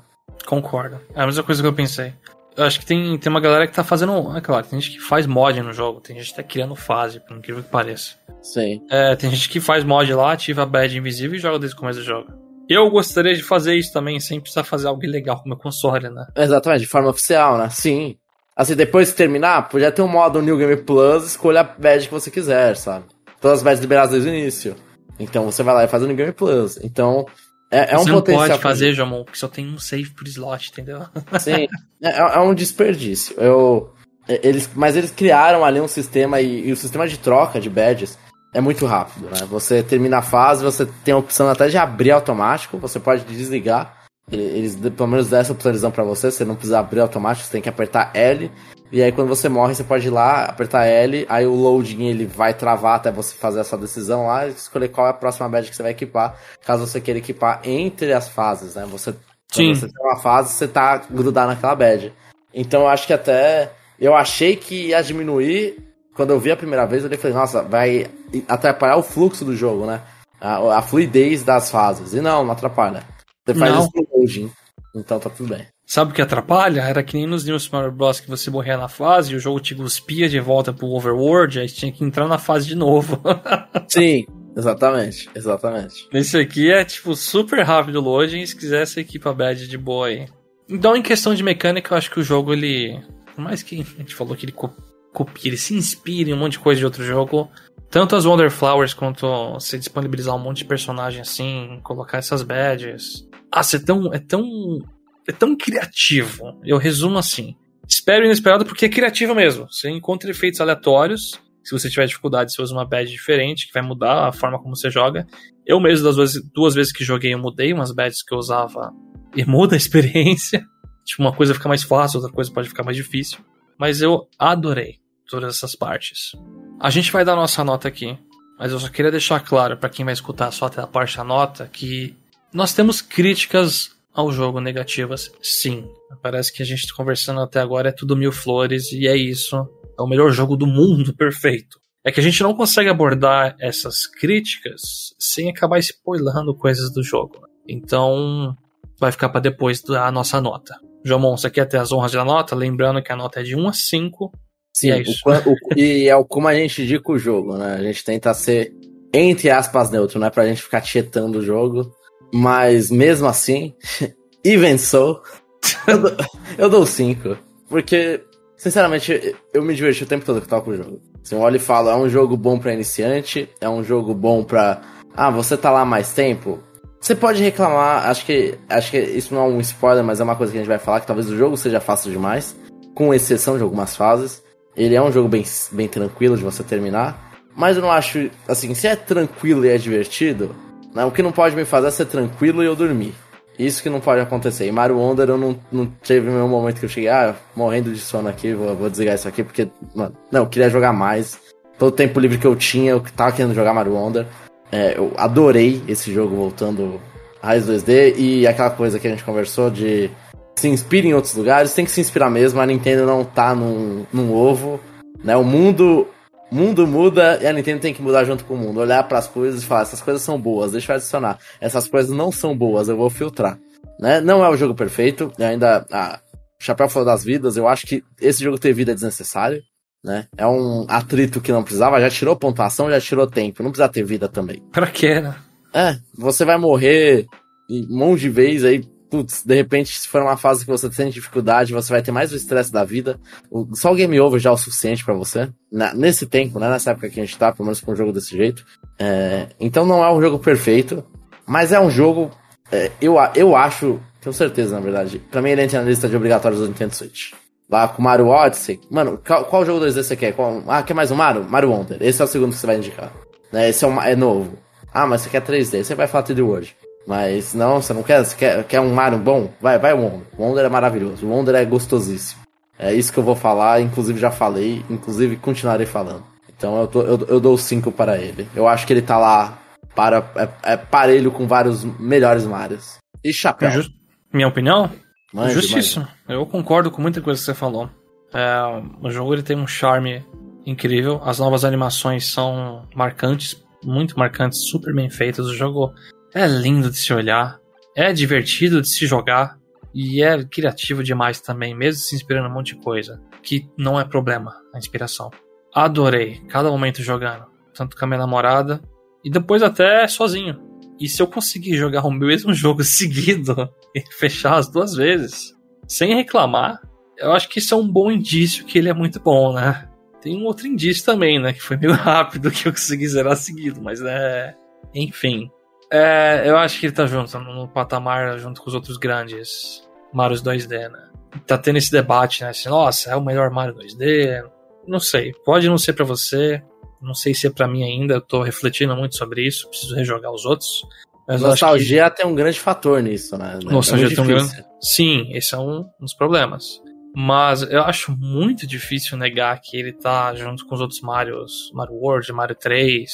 Concordo. É a mesma coisa que eu pensei. Eu acho que tem, tem uma galera que tá fazendo. É claro, tem gente que faz mod no jogo, tem gente que tá criando fase, por incrível que pareça. Sim. É, tem gente que faz mod lá, ativa a badge invisível e joga desde o começo do jogo. Eu gostaria de fazer isso também, sem precisar fazer algo ilegal com o meu console, né? Exatamente, de forma oficial, né? Sim. Assim, depois que terminar, podia ter um modo New Game Plus, escolha a badge que você quiser, sabe? Todas as badges liberadas desde o início. Então você vai lá e faz o New Game Plus. Então, é, é um Você não pode fazer, Jamon, porque só tem um save por slot, entendeu? Sim, é, é um desperdício. Eu, é, eles, mas eles criaram ali um sistema e, e o sistema de troca de badges é muito rápido, né? Você termina a fase, você tem a opção até de abrir automático, você pode desligar. Ele- Eles pelo menos dão essa opção pra você, você não precisa abrir automático, você tem que apertar L E aí quando você morre, você pode ir lá, apertar L, aí o loading ele vai travar até você fazer essa decisão lá e escolher qual é a próxima badge que você vai equipar, caso você queira equipar entre as fases, né? Você, Sim. você tem uma fase, você tá grudado naquela badge. Então eu acho que até. Eu achei que ia diminuir. Quando eu vi a primeira vez, eu falei, nossa, vai atrapalhar o fluxo do jogo, né? A, a fluidez das fases. E não, não atrapalha. Você faz Não. isso com loading. Então tá tudo bem. Sabe o que atrapalha? Era que nem nos New Super Mario Bros. que você morria na fase e o jogo te cuspia de volta pro Overworld, aí tinha que entrar na fase de novo. Sim, exatamente, exatamente. Esse aqui é tipo super rápido loading, se quiser você equipa a badge de boa aí. Então, em questão de mecânica, eu acho que o jogo ele. Por mais que a gente falou que ele co- copia, ele se inspira em um monte de coisa de outro jogo. Tanto as Wonder Flowers quanto você disponibilizar um monte de personagem assim, colocar essas badges. Ah, é tão. É tão. É tão criativo. Eu resumo assim. Espero inesperado porque é criativo mesmo. Você encontra efeitos aleatórios. Se você tiver dificuldade, você usa uma badge diferente, que vai mudar a forma como você joga. Eu mesmo, das vezes, duas vezes que joguei, eu mudei umas badges que eu usava e muda a experiência. Tipo, uma coisa fica mais fácil, outra coisa pode ficar mais difícil. Mas eu adorei todas essas partes. A gente vai dar nossa nota aqui, mas eu só queria deixar claro para quem vai escutar só até a parte da nota que nós temos críticas ao jogo negativas, sim. Parece que a gente conversando até agora é tudo mil flores e é isso. É o melhor jogo do mundo, perfeito. É que a gente não consegue abordar essas críticas sem acabar spoilando coisas do jogo. Então, vai ficar para depois da nossa nota. Jomon, você quer ter as honras da nota? Lembrando que a nota é de 1 a 5. Sim, é o isso. quan- o- e é o como a gente indica o jogo, né? A gente tenta ser, entre aspas, neutro, não é pra gente ficar tietando o jogo. Mas mesmo assim, even so, eu dou, eu dou 5. Porque, sinceramente, eu me diverti o tempo todo que com o jogo. Assim, eu olho e falo, é um jogo bom pra iniciante, é um jogo bom pra. Ah, você tá lá mais tempo? Você pode reclamar, acho que, acho que isso não é um spoiler, mas é uma coisa que a gente vai falar, que talvez o jogo seja fácil demais, com exceção de algumas fases. Ele é um jogo bem, bem tranquilo de você terminar. Mas eu não acho. Assim, se é tranquilo e é divertido, né, o que não pode me fazer é ser tranquilo e eu dormir. Isso que não pode acontecer. Em Mario Wonder eu não, não teve nenhum momento que eu cheguei, ah, morrendo de sono aqui, vou, vou desligar isso aqui, porque, mano, não, eu queria jogar mais. Todo o tempo livre que eu tinha, eu tava querendo jogar Mario Wonder. É, eu adorei esse jogo voltando a Raiz 2D e aquela coisa que a gente conversou de se inspira em outros lugares, tem que se inspirar mesmo. A Nintendo não tá num, num ovo, né? O mundo, mundo muda e a Nintendo tem que mudar junto com o mundo. Olhar para as coisas e falar: essas coisas são boas, deixa eu adicionar. Essas coisas não são boas, eu vou filtrar. Né? Não é o jogo perfeito, e ainda. Ah, o Chapéu falou das vidas, eu acho que esse jogo ter vida é desnecessário. Né? É um atrito que não precisava, já tirou pontuação, já tirou tempo, não precisa ter vida também. Pra quê, né? É, você vai morrer um monte de vezes aí, putz, de repente, se for uma fase que você tem dificuldade, você vai ter mais o estresse da vida. O- só o game over já é o suficiente pra você. Na- nesse tempo, né? Nessa época que a gente tá, pelo menos com um jogo desse jeito. É, então não é um jogo perfeito, mas é um jogo. é, eu, eu acho, tenho certeza, na verdade. Pra mim ele entra na lista de obrigatórios do Nintendo Switch. Lá com Mario Odyssey. Mano, qual, qual jogo 2D você quer? Qual- ah, quer mais um Mario? Mario Wonder. Esse é o segundo que você vai indicar. Né, esse é, uma- é novo. Ah, mas você quer 3D. Você vai falar 3D World. Mas não, você não quer? Você quer, quer um Mario bom? Vai, vai o Wonder. O Wonder é maravilhoso. O Wonder é gostosíssimo. É isso que eu vou falar. Inclusive já falei. Inclusive continuarei falando. Então eu, tô- eu, eu dou 5 para ele. Eu acho que ele tá lá para é, é parelho com vários melhores Marios. E chapéu. Ju- Minha opinião? Mande, Justíssimo. Eu concordo com muita coisa que você falou. É, o jogo ele tem um charme incrível. As novas animações são marcantes, muito marcantes, super bem feitas. O jogo é lindo de se olhar, é divertido de se jogar e é criativo demais também, mesmo se inspirando em um monte de coisa. Que não é problema a inspiração. Adorei cada momento jogando, tanto com a minha namorada e depois até sozinho. E se eu conseguir jogar o mesmo jogo seguido e fechar as duas vezes, sem reclamar, eu acho que isso é um bom indício que ele é muito bom, né? Tem um outro indício também, né? Que foi meio rápido que eu consegui zerar seguido, mas é. Enfim. É, eu acho que ele tá junto, no patamar, junto com os outros grandes Marios 2D, né? Tá tendo esse debate, né? Assim, nossa, é o melhor Mario 2D. Não sei, pode não ser pra você, não sei se é pra mim ainda, eu tô refletindo muito sobre isso, preciso rejogar os outros. Mas acho que- Nostalgia tem um grande fator nisso, né? É Nostalgia muito tem um grande. Sim, esse é um dos problemas. Mas eu acho muito difícil negar que ele tá junto com os outros Marios, Mario World, Mario 3,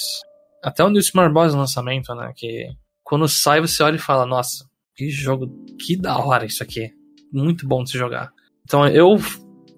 até o Super Mario Bros. lançamento, né? Que quando sai você olha e fala, nossa, que jogo, que da hora isso aqui. Muito bom de se jogar. Então eu.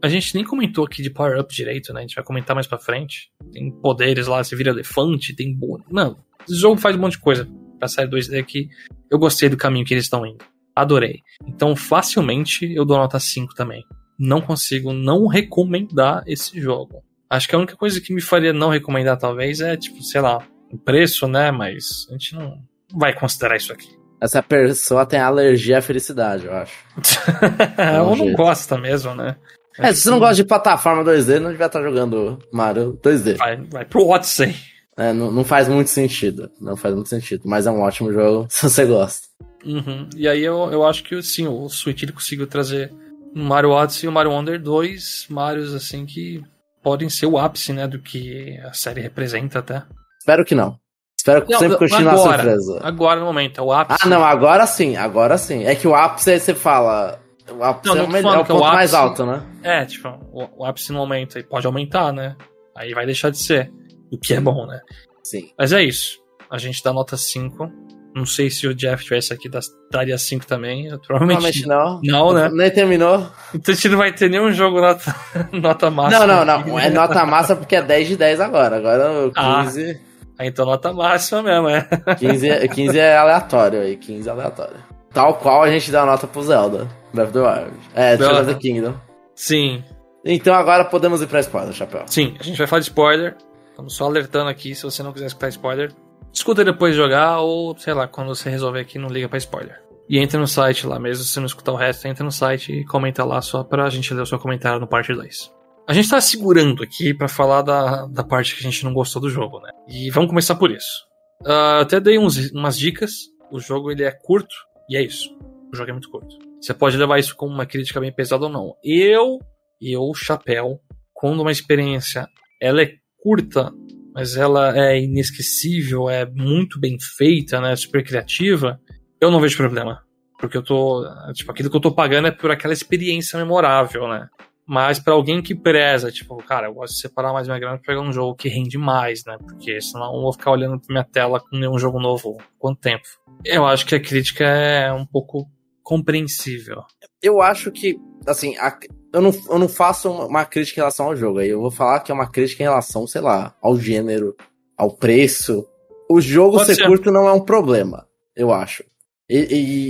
A gente nem comentou aqui de Power Up direito, né? A gente vai comentar mais pra frente. Tem poderes lá, você vira elefante, tem. Mano, esse jogo faz um monte de coisa pra série 2D que eu gostei do caminho que eles estão indo. Adorei. Então, facilmente, eu dou nota 5 também. Não consigo não recomendar esse jogo. Acho que a única coisa que me faria não recomendar, talvez, é, tipo, sei lá, preço, né? Mas a gente não vai considerar isso aqui. Essa pessoa tem alergia à felicidade, eu acho. Ou não gosta mesmo, né? É, se você não gosta de plataforma 2D, não devia estar jogando Mario 2D. Vai, vai pro Odyssey. É, não, não, faz muito sentido. Não faz muito sentido. Mas é um ótimo jogo se você gosta. Uhum. E aí eu, eu acho que sim, o Switch ele conseguiu trazer o Mario Odyssey e o Mario Wonder dois Marios assim que podem ser o ápice, né, do que a série representa até. Espero que não. Espero que não, sempre continue a surpresa. Agora no momento, é o ápice. Ah, não, agora sim, agora sim. É que o ápice você fala. O ápice não, é, o, melhor, é o ponto o ápice, mais alto, né? É, tipo, o, o ápice no momento aí pode aumentar, né? Aí vai deixar de ser. O que é bom, né? Sim. Mas é isso. A gente dá nota 5. Não sei se o Jeff tivesse aqui, daria 5 também. provavelmente não. Não, né? Nem terminou. Então a gente não vai ter nenhum jogo nota, nota máxima. Não, não, não. É nota máxima porque é 10 de 10 agora. Agora o 15. Ah, então nota máxima mesmo, é. 15, 15 é aleatório aí. 15 é aleatório. Tal qual a gente dá nota pro Zelda. Breath of the Wild. É, of the Kingdom. Sim. Então agora podemos ir pra spoiler, Chapéu. Sim, a gente vai falar de spoiler. Estamos só alertando aqui, se você não quiser escutar spoiler, escuta depois de jogar ou, sei lá, quando você resolver aqui, não liga para spoiler. E entra no site lá mesmo, se você não escutar o resto, entra no site e comenta lá só pra gente ler o seu comentário no parte 2. A gente tá segurando aqui para falar da, da parte que a gente não gostou do jogo, né? E vamos começar por isso. Uh, até dei uns, umas dicas. O jogo ele é curto e é isso. O jogo é muito curto. Você pode levar isso como uma crítica bem pesada ou não. Eu, eu, chapéu, quando uma experiência ela é curta, mas ela é inesquecível, é muito bem feita, né? Super criativa, eu não vejo problema. Porque eu tô. Tipo, aquilo que eu tô pagando é por aquela experiência memorável, né? Mas para alguém que preza, tipo, cara, eu gosto de separar mais minha grana pra pegar um jogo que rende mais, né? Porque senão eu vou ficar olhando pra minha tela com nenhum jogo novo. Quanto tempo? Eu acho que a crítica é um pouco compreensível. Eu acho que, assim, a, eu não, eu não faço uma crítica em relação ao jogo. Aí eu vou falar que é uma crítica em relação, sei lá, ao gênero, ao preço. O jogo ser, ser, curto não é um problema, eu acho. E,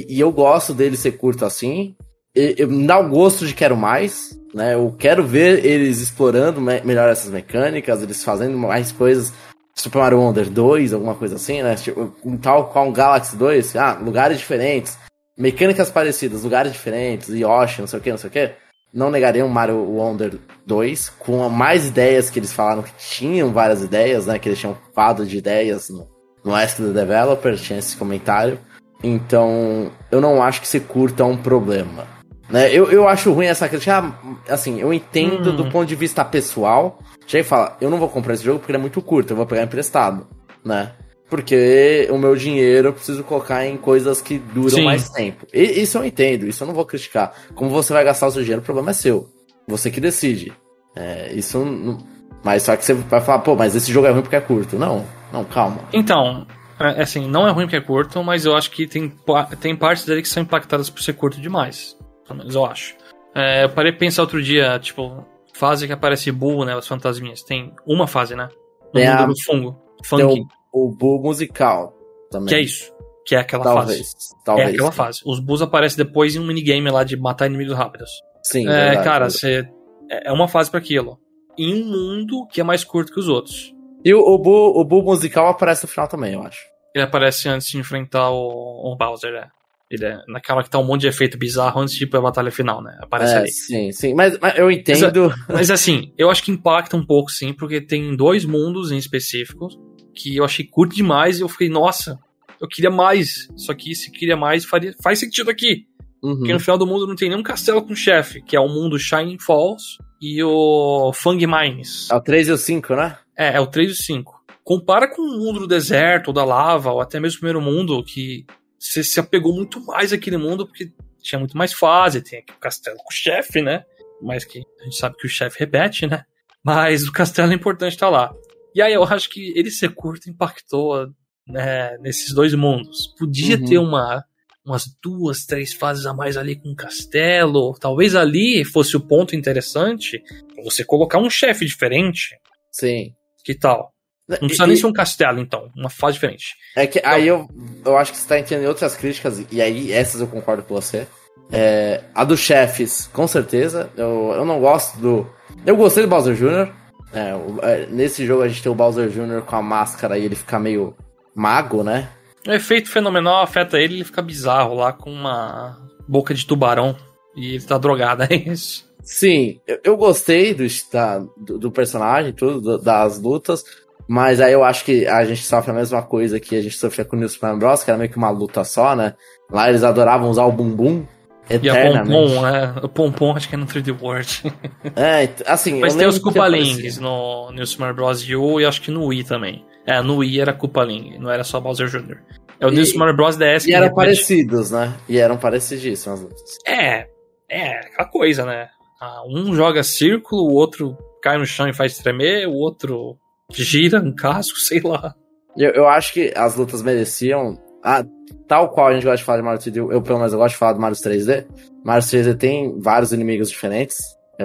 e, e, eu gosto dele ser curto assim. Me dá o gosto de quero mais, né? Eu quero ver eles explorando me melhor essas mecânicas, eles fazendo mais coisas. Super Mario Wonder 2, alguma coisa assim, né? Tipo, um tal qual um Galaxy 2, ah, lugares diferentes, mecânicas parecidas, lugares diferentes, Yoshi, não sei o que, não sei o que não negaria um Mario Wonder 2, com mais ideias que eles falaram que tinham várias ideias, né? Que eles tinham quadro de ideias no, no Ask the Developer, tinha esse comentário. Então, eu não acho que se curta um problema. Né? Eu, eu acho ruim essa crítica. Ah, assim, eu entendo hum. do ponto de vista pessoal. E fala, eu não vou comprar esse jogo porque ele é muito curto, eu vou pegar emprestado, né? Porque o meu dinheiro eu preciso colocar em coisas que duram Sim. mais tempo. E, isso eu entendo, isso eu não vou criticar. Como você vai gastar o seu dinheiro, o problema é seu. Você que decide. É, isso não... Mas só que você vai falar, pô, mas esse jogo é ruim porque é curto. Não, não, calma. Então, é, assim, não é ruim porque é curto, mas eu acho que tem, tem partes dele que são impactadas por ser curto demais. Pelo menos eu acho. É, eu parei de pensar outro dia, tipo, fase que aparece Bull, né? As fantasminhas. Tem uma fase, né? No mundo a... do fungo. Funky o Boo musical também. Que é isso. Que é aquela talvez, fase. Talvez. É aquela sim. fase. Os Bulls aparecem depois em um minigame lá de matar inimigos rápidos. Sim, é, verdade, cara, você é, é uma fase para aquilo. Em um mundo que é mais curto que os outros. E o, o, Boo, o Boo musical aparece no final também, eu acho. Ele aparece antes de enfrentar o, o Bowser, é. Ele é naquela que tá um monte de efeito bizarro antes de ir pra batalha final, né? Aparece é, ali. Sim, sim. Mas, mas eu entendo. Mas, mas, assim, eu acho que impacta um pouco, sim, porque tem dois mundos em específicos que eu achei curto demais e eu fiquei, nossa, eu queria mais. Só que se queria mais, faria, faz sentido aqui. Uhum. Porque no final do mundo não tem nenhum castelo com chefe, que é o mundo Shining Falls e o Fang Mines. É o 3 e o 5, né? É, é o 3 e o 5. Compara com o mundo do deserto, ou da lava, ou até mesmo o primeiro mundo, que você se apegou muito mais àquele mundo, porque tinha muito mais fase, tem aqui o castelo com chefe, né? mais que a gente sabe que o chefe repete, né? Mas o castelo é importante estar tá lá. E aí eu acho que ele ser curto impactou né, nesses dois mundos. Podia uhum. ter uma umas duas, três fases a mais ali com o castelo. Talvez ali fosse o ponto interessante você colocar um chefe diferente. Sim. Que tal? Não precisa e, nem ser um castelo, então. Uma fase diferente. É que então, aí eu, eu acho que você tá entendendo outras críticas, e aí essas eu concordo com você. É, a dos chefes, com certeza. Eu, eu não gosto do. Eu gostei do Bowser Jr. É, é, nesse jogo a gente tem o Bowser Jr. com a máscara e ele fica meio mago, né? O efeito fenomenal afeta ele, ele fica bizarro lá com uma boca de tubarão e ele tá drogado, é isso. Sim, eu, eu gostei do, da, do, do, personagem, tudo, das lutas, mas aí eu acho que a gente sofre a mesma coisa que a gente sofria com o New Super Bros, que era meio que uma luta só, né? Lá eles adoravam usar o bumbum eternamente. E a Pompom, né? O Pompom acho que é no 3D World. É, assim... Mas tem os Koopalings no New Super Bros. U e acho que no Wii também. É, no Wii era Koopaling, não era só Bowser Jr. É o New Super Bros. DS. E eram repete... parecidos, né? E eram parecidíssimos as lutas. É, é, aquela coisa, né? Ah, um joga círculo, o outro cai no chão e faz tremer, o outro gira um casco, sei lá. Eu, eu acho que as lutas mereciam. Ah, tal qual a gente gosta de falar de Mario 3D, eu pelo menos eu gosto de falar do Mario 3D. Mario 3D tem vários inimigos diferentes,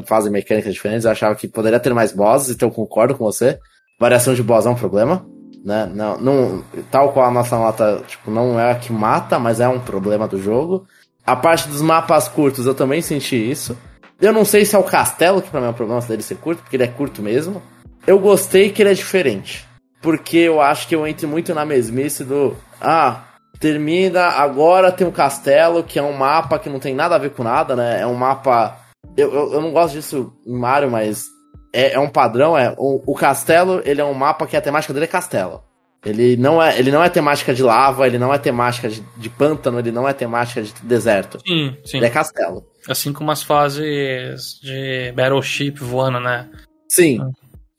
fazem mecânicas diferentes. Eu achava que poderia ter mais bosses, então eu concordo com você. Variação de boss é um problema né? Não, não, tal qual a nossa nota, tipo, não é a que mata, mas é um problema do jogo. A parte dos mapas curtos, eu também senti isso. Eu não sei se é o castelo, que pra mim é um problema dele ser curto, porque ele é curto mesmo. Eu gostei que ele é diferente. Porque eu acho que eu entro muito na mesmice do. Ah, termina, agora tem um castelo, que é um mapa que não tem nada a ver com nada, né? É um mapa. Eu, eu, eu não gosto disso em Mario, mas é, é um padrão, é o, o, castelo, ele é um mapa que a temática dele é castelo. Ele não é, ele não é temática de lava, ele não é temática de, de pântano, ele não é temática de deserto. Sim, sim. Ele é castelo. Assim como as fases de Battleship voando, né? Sim.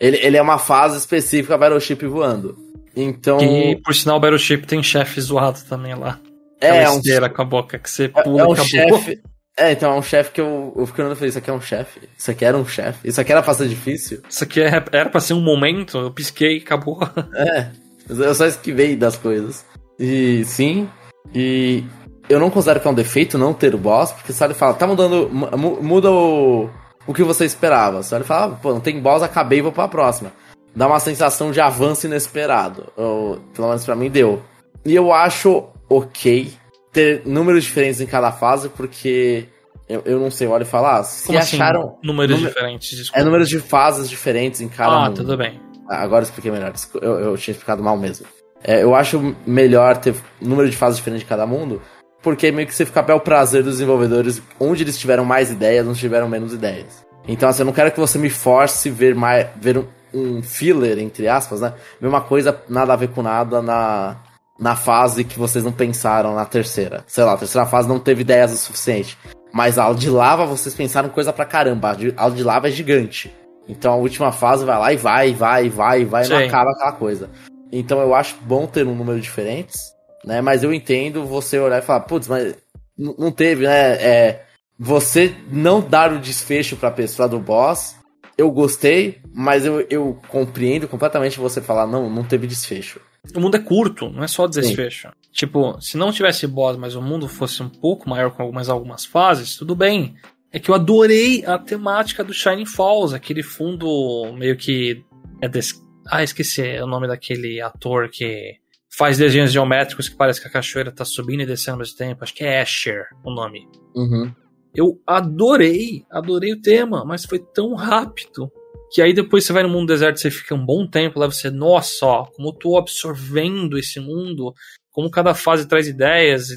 Ele, ele é uma fase específica Battleship voando. Então. E por sinal, Battleship tem chefe zoado também lá. É, é um. com a boca que você pula é, é um chefe. É, então é um chefe que eu, eu fiquei olhando e falei, isso aqui é um chefe. Isso aqui era um chefe. Isso aqui era pra ser difícil. Isso aqui era, era pra ser um momento, eu pisquei e acabou. É, eu só esquivei das coisas. E sim, e eu não considero que é um defeito não ter o boss, porque ele fala, tá mudando, muda o, o que você esperava. Se ele fala, ah, pô, não tem boss, acabei, vou pra próxima. Dá uma sensação de avanço inesperado. Ou, pelo menos pra mim deu. E eu acho ok ter números diferentes em cada fase, porque eu, eu não sei, olha e falar, ah, se Como assim, acharam. Assim, números número, diferentes, desculpa. É números de fases diferentes em cada. Ah, mundo. tudo bem. Ah, agora eu expliquei melhor, eu, eu tinha explicado mal mesmo. É, eu acho melhor ter número de fases diferentes de cada mundo, porque meio que você fica bem o prazer dos desenvolvedores, onde eles tiveram mais ideias, onde tiveram menos ideias. Então, assim, eu não quero que você me force ver mais ver um, um filler, entre aspas, né? Ver uma coisa nada a ver com nada na, na fase que vocês não pensaram na terceira. Sei lá, a terceira fase não teve ideias o suficiente. Mas a de lava vocês pensaram coisa pra caramba. A de lava é gigante. Então a última fase vai lá e vai, vai, vai, vai, e não acaba aquela coisa. Então eu acho bom ter um número diferentes, né? Mas eu entendo você olhar e falar, putz, mas não teve, né? É, você não dar o desfecho pra pessoa do boss, eu gostei, mas eu, eu compreendo completamente você falar, não, não teve desfecho. O mundo é curto, não é só desfecho. Sim. Tipo, se não tivesse boss, mas o mundo fosse um pouco maior com algumas, algumas fases, tudo bem. É que eu adorei a temática do Shining Falls, aquele fundo meio que. É des... Ah, esqueci o nome daquele ator que faz desenhos geométricos que parece que a cachoeira tá subindo e descendo ao mesmo tempo. Acho que é Asher o nome. Uhum. Eu adorei, adorei o tema, mas foi tão rápido que aí depois você vai no mundo deserto, você fica um bom tempo lá, você, nossa, ó, como eu tô absorvendo esse mundo, como cada fase traz ideias.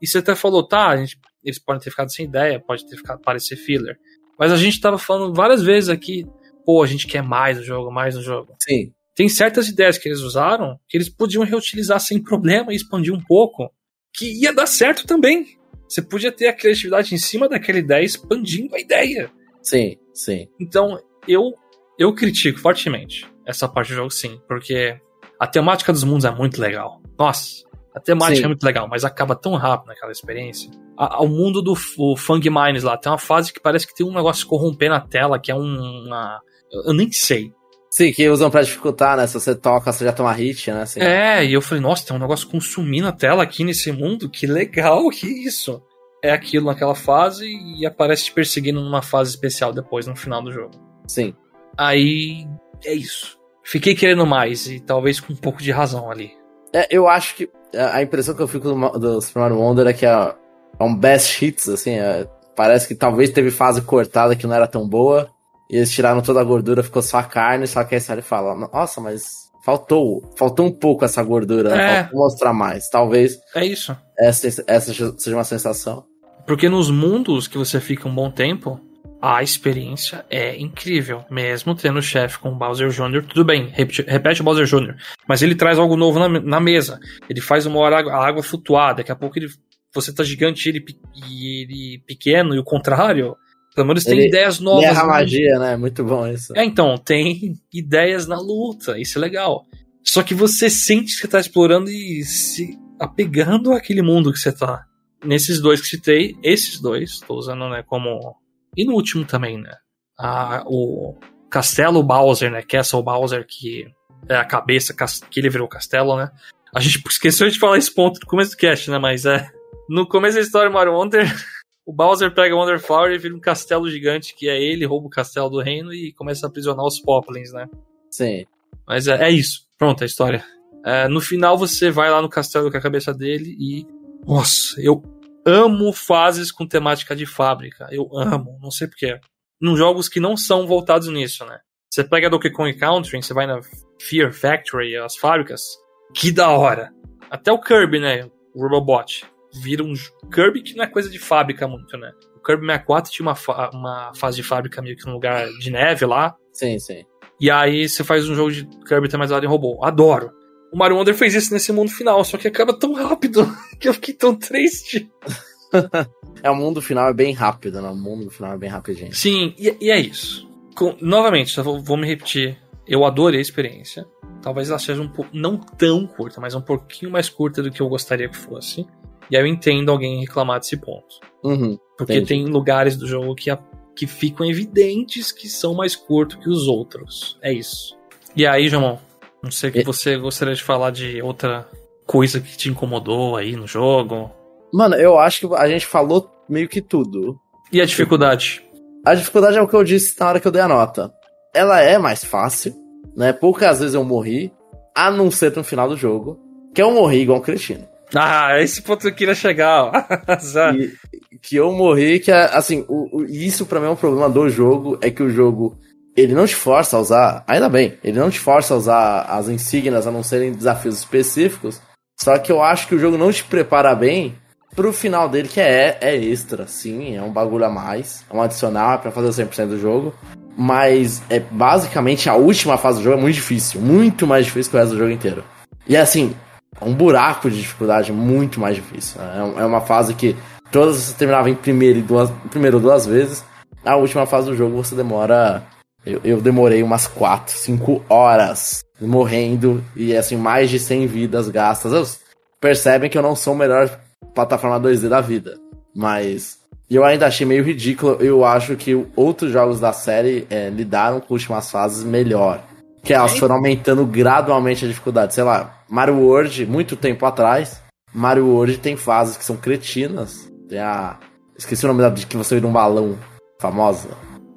E você até falou, tá, gente, eles podem ter ficado sem ideia, pode ter ficado parecer filler. Mas a gente tava falando várias vezes aqui, pô, a gente quer mais o jogo, mais o jogo. Sim. Tem certas ideias que eles usaram que eles podiam reutilizar sem problema e expandir um pouco, que ia dar certo também. Você podia ter a criatividade em cima daquela ideia expandindo a ideia. Sim, sim. Então, eu eu critico fortemente essa parte do jogo, sim, porque a temática dos mundos é muito legal. Nossa, a temática sim. é muito legal, mas acaba tão rápido naquela experiência. ao mundo do o Fang Mines lá. Tem uma fase que parece que tem um negócio corromper na tela, que é um, uma. Eu nem sei. Sim, que usam pra dificultar, né? Se você toca, você já toma hit, né? Assim. É, e eu falei, nossa, tem um negócio consumindo a tela aqui nesse mundo, que legal, que isso? É aquilo naquela fase e aparece te perseguindo numa fase especial depois, no final do jogo. Sim. Aí, é isso. Fiquei querendo mais, e talvez com um pouco de razão ali. É, eu acho que a impressão que eu fico do, do Super Mario Wonder é que é, é um best hits, assim, é, parece que talvez teve fase cortada que não era tão boa, e eles tiraram toda a gordura, ficou só a carne, só que aí você fala, nossa, mas faltou, faltou um pouco essa gordura, né? É. Faltou mostrar mais. Talvez É isso. essa, essa seja uma sensação. Porque nos mundos que você fica um bom tempo, a experiência é incrível. Mesmo tendo o chefe com o Bowser Jr., tudo bem, repete, repete o Bowser Jr., mas ele traz algo novo na, na mesa. Ele faz uma hora a água flutuar, daqui a pouco ele, você tá gigante e ele, e ele pequeno, e o contrário. Pelo menos tem Ele- ideias novas. Guerra né? magia, né? Muito bom isso. É, então, tem ideias na luta, isso é legal. Só que você sente que você tá explorando e se apegando àquele mundo que você tá. Nesses dois que citei, esses dois, tô usando, né, como. E no último também, né? A, o Castelo Bowser, né? Castle Bowser, que é a cabeça que ele virou castelo, né? A gente esqueceu de falar esse ponto no começo do cast, né? Mas é. No começo da história Mario Wonder, o Bowser pega o Wonder Flower e vira um castelo gigante, que é ele, rouba o castelo do reino e começa a aprisionar os Poplins, né? Sim. Mas é, é isso. Pronto, a história. É, no final você vai lá no castelo com a cabeça dele e. Nossa, eu amo fases com temática de fábrica. Eu amo, não sei porquê. Nos jogos que não são voltados nisso, né? Você pega Donkey Kong Country, você vai na Fear Factory, as fábricas. Que da hora. Até o Kirby, né? O Robobot. Vira um Kirby que não é coisa de fábrica muito, né? O Kirby 64 tinha uma, fa- uma fase de fábrica meio que num lugar de neve lá. Sim, sim. E aí você faz um jogo de Kirby tematizado em robô. Adoro. O Mario Wonder fez isso nesse mundo final, só que acaba tão rápido que eu fiquei tão triste. É o mundo final é bem rápido, né? O mundo final é bem rapidinho. Sim, e, e é isso. Com- novamente, só vou, vou me repetir. Eu adorei a experiência. Talvez ela seja um pouco, não tão curta, mas um pouquinho mais curta do que eu gostaria que fosse. E aí eu entendo alguém reclamar desse ponto. Uhum. Porque Entendi. tem lugares do jogo que, a- que ficam evidentes que são mais curtos que os outros. É isso. E aí, Jamon, não sei o que você gostaria de falar de outra coisa que te incomodou aí no jogo. Mano, eu acho que a gente falou meio que tudo. E a dificuldade? A dificuldade é o que eu disse na hora que eu dei a nota. Ela é mais fácil, né? Poucas vezes eu morri, a não ser no final do jogo, que eu morri igual um cretino. Ah, esse ponto eu queria chegar. E- que eu morri, que é, assim, o, o- isso pra mim é um problema do jogo, é que o jogo, ele não te força a usar, ainda bem, ele não te força a usar as insígnias a não serem desafios específicos, só que eu acho que o jogo não te prepara bem pro final dele, que é, é extra, sim, é um bagulho a mais, é um adicional pra fazer o 100% do jogo, mas é basicamente a última fase do jogo é muito difícil, muito mais difícil que o resto do jogo inteiro. E assim, um buraco de dificuldade muito mais difícil. né? É É uma fase que todas você terminava em primeiro e duas, primeiro duas vezes. A última fase do jogo você demora. Eu, eu demorei umas 4, 5 horas morrendo e assim, mais de 100 vidas gastas. Percebem que eu não sou o melhor plataforma 2D da vida. Mas eu ainda achei meio ridículo. Eu acho que outros jogos da série é, lidaram com últimas fases melhor. Que elas foram aumentando gradualmente a dificuldade. Sei lá, Mario World, muito tempo atrás, Mario World tem fases que são cretinas. Tem a. Esqueci o nome da de que você vira um balão famosa.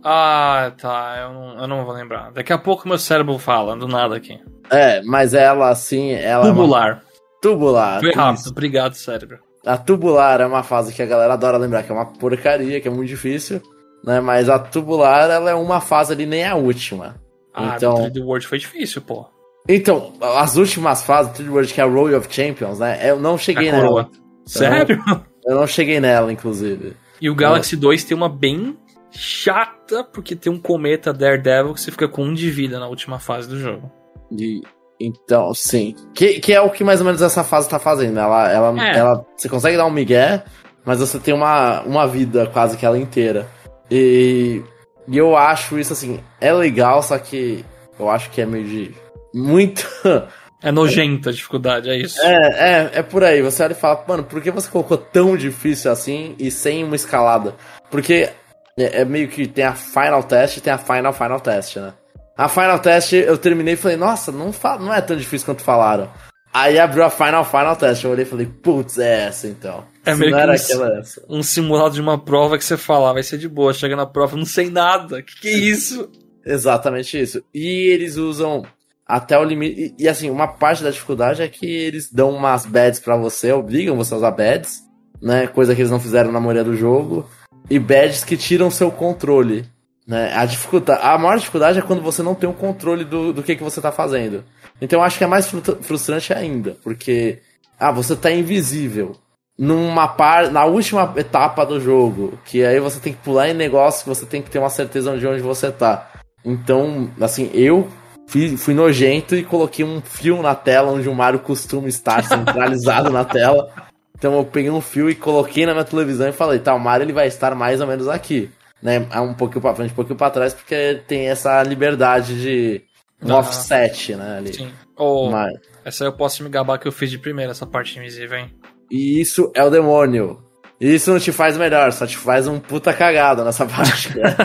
Ah, tá. Eu não, eu não vou lembrar. Daqui a pouco meu cérebro fala, do nada aqui. É, mas ela assim, ela é uma Tubular. tubular. Foi isso. rápido. Obrigado, cérebro. A tubular é uma fase que a galera adora lembrar que é uma porcaria, que é muito difícil, né? Mas a tubular ela é uma fase ali nem a última. Ah, Então- do 3D World foi difícil, pô. Então, as últimas fases do 3D World, que é a Royal of Champions, né? Eu não cheguei A nela. Sério? Eu não cheguei nela, inclusive. E o Galaxy 2 tem uma bem chata, porque tem um cometa Daredevil que você fica com um de vida na última fase do jogo. E, então, sim. Que, que é o que mais ou menos essa fase tá fazendo. Ela, ela, É. ela, você consegue dar um migué, mas você tem uma, uma vida quase que ela inteira. E, e eu acho isso assim, é legal, só que eu acho que é meio de. Muito. É nojenta a dificuldade, é isso. É, é, é por aí. Você olha e fala, mano, por que você colocou tão difícil assim e sem uma escalada? Porque é, é meio que tem a Final Test e tem a Final Final Test, né? A Final Test eu terminei e falei, nossa, não, não é tão difícil quanto falaram. Aí abriu a Final Final Test, eu olhei e falei, putz, é essa então. É meio que um, aquela, essa. um simulado de uma prova que você fala, ah, vai ser de boa, chega na prova, não sei nada, que que é isso? Exatamente isso. E eles usam até o limite. E, e, assim, uma parte da dificuldade é que eles dão umas beds para você, obrigam você a usar beds, né? Coisa que eles não fizeram na maioria do jogo. E beds que tiram seu controle. Né? A, dificuldade, a maior dificuldade é quando você não tem o controle do, do que, que você tá fazendo. Então eu acho que é mais frustrante ainda, porque ah, você tá invisível numa par, na última etapa do jogo, que aí você tem que pular em negócio, que você tem que ter uma certeza de onde você tá. Então, assim, eu fui, fui nojento e coloquei um fio na tela onde o Mario costuma estar centralizado na tela. Então eu peguei um fio e coloquei na minha televisão e falei, tá, o Mario ele vai estar mais ou menos aqui. Né, um pouquinho pra frente, um pouquinho pra trás, porque tem essa liberdade de um ah, offset, né, ali. Sim. Oh, Mas... Essa eu posso me gabar que eu fiz de primeira, essa parte invisível, hein? E isso é o demônio. Isso não te faz melhor, só te faz um puta cagada nessa parte. Né?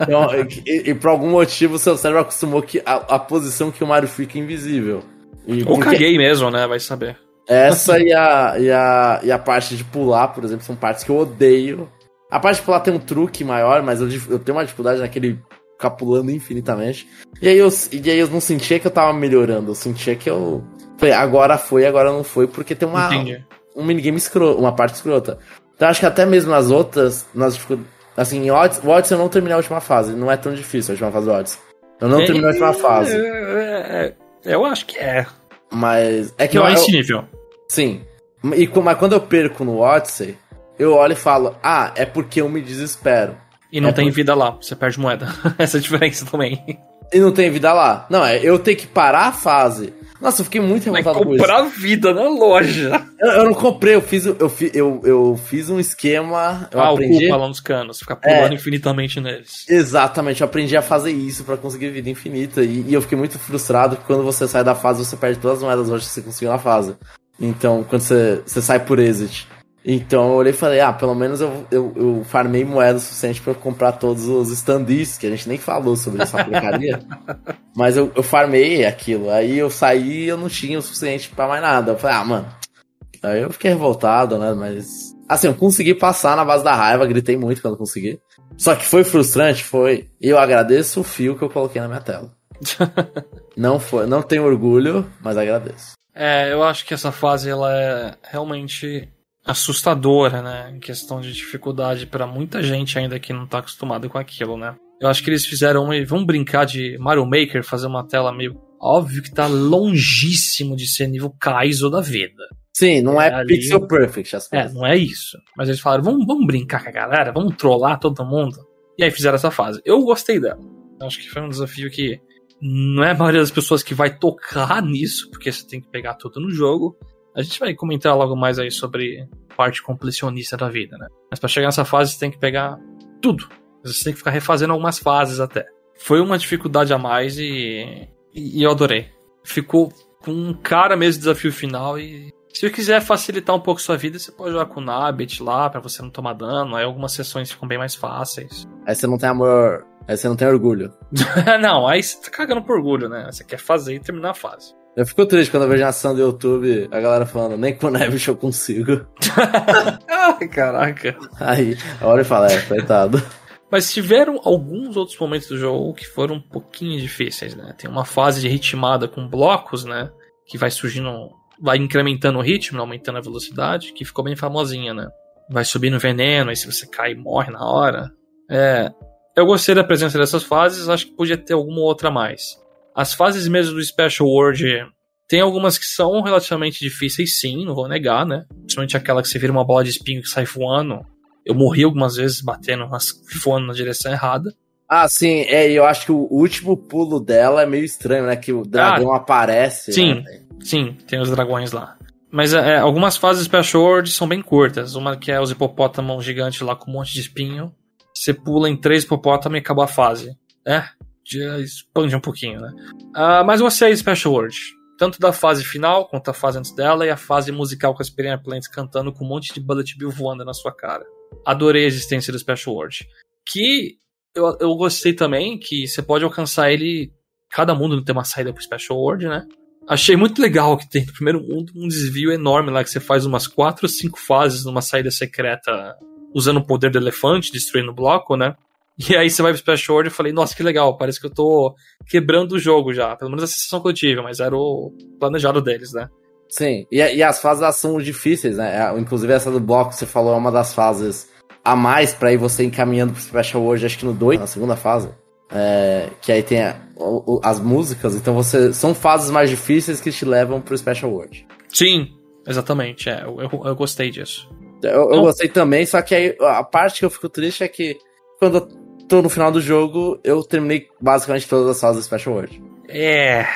então, e, e, por algum motivo o seu cérebro acostumou que a, a posição que o Mario fica invisível. E Ou caguei mesmo, né? Vai saber. Essa e a, e, a, e a parte de pular, por exemplo, são partes que eu odeio. A parte pular tem um truque maior, mas eu, eu tenho uma dificuldade naquele ficar pulando infinitamente. E aí, eu, e aí eu não sentia que eu tava melhorando, eu sentia que eu. Agora foi, agora não foi, porque tem uma. Entendi um minigame escroto, uma parte escrota. Então acho que até mesmo nas outras, nas assim, em Odyssey, o Odyssey eu não terminei a última fase, não é tão difícil a última fase do Odyssey. Eu não é, terminei a última fase. É, é, eu acho que é. Mas é que não eu, é esse nível. Sim. E mas quando eu perco no Odyssey, eu olho e falo: "Ah, é porque eu me desespero". E não é tem vida lá, você perde moeda. Essa é a diferença também. E não tem vida lá. Não, é eu tenho que parar a fase nossa, eu fiquei muito revoltado com isso. comprar vida na loja. Eu, eu, não comprei, eu fiz, eu, fiz, eu, eu fiz um esquema. Eu ah, aprendi... ocupa lá nos canos, ficar pulando é, infinitamente neles. Exatamente, eu aprendi a fazer isso para conseguir vida infinita. E, e, eu fiquei muito frustrado que quando você sai da fase, você perde todas as moedas hoje que você conseguiu na fase. Então, quando você, você sai por exit. Então eu olhei e falei, ah, pelo menos eu, eu, eu farmei moeda suficiente para comprar todos os standees, que a gente nem falou sobre essa porcaria. mas eu, eu farmei aquilo. Aí eu saí e eu não tinha o suficiente para mais nada. Eu falei, ah, mano. Aí eu fiquei revoltado, né? Mas. Assim, eu consegui passar na base da raiva, gritei muito quando consegui. Só que foi frustrante, foi. E eu agradeço o fio que eu coloquei na minha tela. não foi, não tenho orgulho, mas agradeço. É, eu acho que essa fase ela é realmente assustadora, né? Em questão de dificuldade para muita gente ainda que não tá acostumado com aquilo, né? Eu acho que eles fizeram uma. Vamos brincar de Mario Maker, fazer uma tela meio. Óbvio que tá longíssimo de ser nível Kaizo da vida. Sim, não é, é ali... pixel perfect as coisas. É, não é isso. Mas eles falaram, vamos, vamos brincar com a galera, vamos trollar todo mundo. E aí fizeram essa fase. Eu gostei dela. Eu acho que foi um desafio que não é a maioria das pessoas que vai tocar nisso, porque você tem que pegar tudo no jogo. A gente vai comentar logo mais aí sobre parte completionista da vida, né? Mas para chegar nessa fase você tem que pegar tudo. Você tem que ficar refazendo algumas fases até. Foi uma dificuldade a mais e, e, eu adorei. Ficou com um cara mesmo desafio final e se você quiser facilitar um pouco sua vida, você pode jogar com o Nabit lá para você não tomar dano. Aí algumas sessões ficam bem mais fáceis. Aí você não tem amor, aí você não tem orgulho. não, aí você tá cagando por orgulho, né? Você quer fazer e terminar a fase. Eu fico triste quando eu vejo a ação do YouTube, a galera falando, nem com o Neves eu consigo. Ai, caraca. Aí, olha e fala, é, coitado. Mas tiveram alguns outros momentos do jogo que foram um pouquinho difíceis, né? Tem uma fase de ritmada com blocos, né? Que vai surgindo, vai incrementando o ritmo, aumentando a velocidade, que ficou bem famosinha, né? Vai subindo veneno, aí se você cai, morre na hora. É. Eu gostei da presença dessas fases, acho que podia ter alguma outra a mais. As fases mesmo do Special World tem algumas que são relativamente difíceis, sim, não vou negar, né? Principalmente aquela que você vira uma bola de espinho que sai voando. Eu morri algumas vezes batendo, voando na direção errada. Ah, sim, é, eu acho que o último pulo dela é meio estranho, né? Que o dragão ah, aparece. Sim, né? sim, tem os dragões lá. Mas é, algumas fases Special World são bem curtas. Uma que é os hipopótamos gigantes lá com um monte de espinho. Você pula em três hipopótamos e acabou a fase. É, expande um pouquinho, né? Uh, mas você é Special World. tanto da fase final quanto a fase antes dela e a fase musical com as Piranha Plants cantando com um monte de Bullet Bill voando na sua cara. Adorei a existência do Special World. Que eu, eu gostei também que você pode alcançar ele. Cada mundo tem uma saída pro Special World, né? Achei muito legal que tem no primeiro mundo um desvio enorme lá que você faz umas quatro ou cinco fases numa saída secreta usando o poder do elefante, destruindo o bloco, né? E aí você vai pro Special World e falei, nossa, que legal, parece que eu tô quebrando o jogo já. Pelo menos a sensação que eu tive, mas era o planejado deles, né? Sim, e, e as fases são difíceis, né? É, inclusive essa do bloco que você falou é uma das fases a mais para ir você encaminhando pro Special World, acho que no 2, na segunda fase. É, que aí tem a, o, as músicas, então você são fases mais difíceis que te levam pro Special World. Sim, exatamente, é, eu, eu, eu gostei disso. Eu, eu gostei também, só que aí a parte que eu fico triste é que quando eu no final do jogo, eu terminei basicamente todas as fases do Special World. É.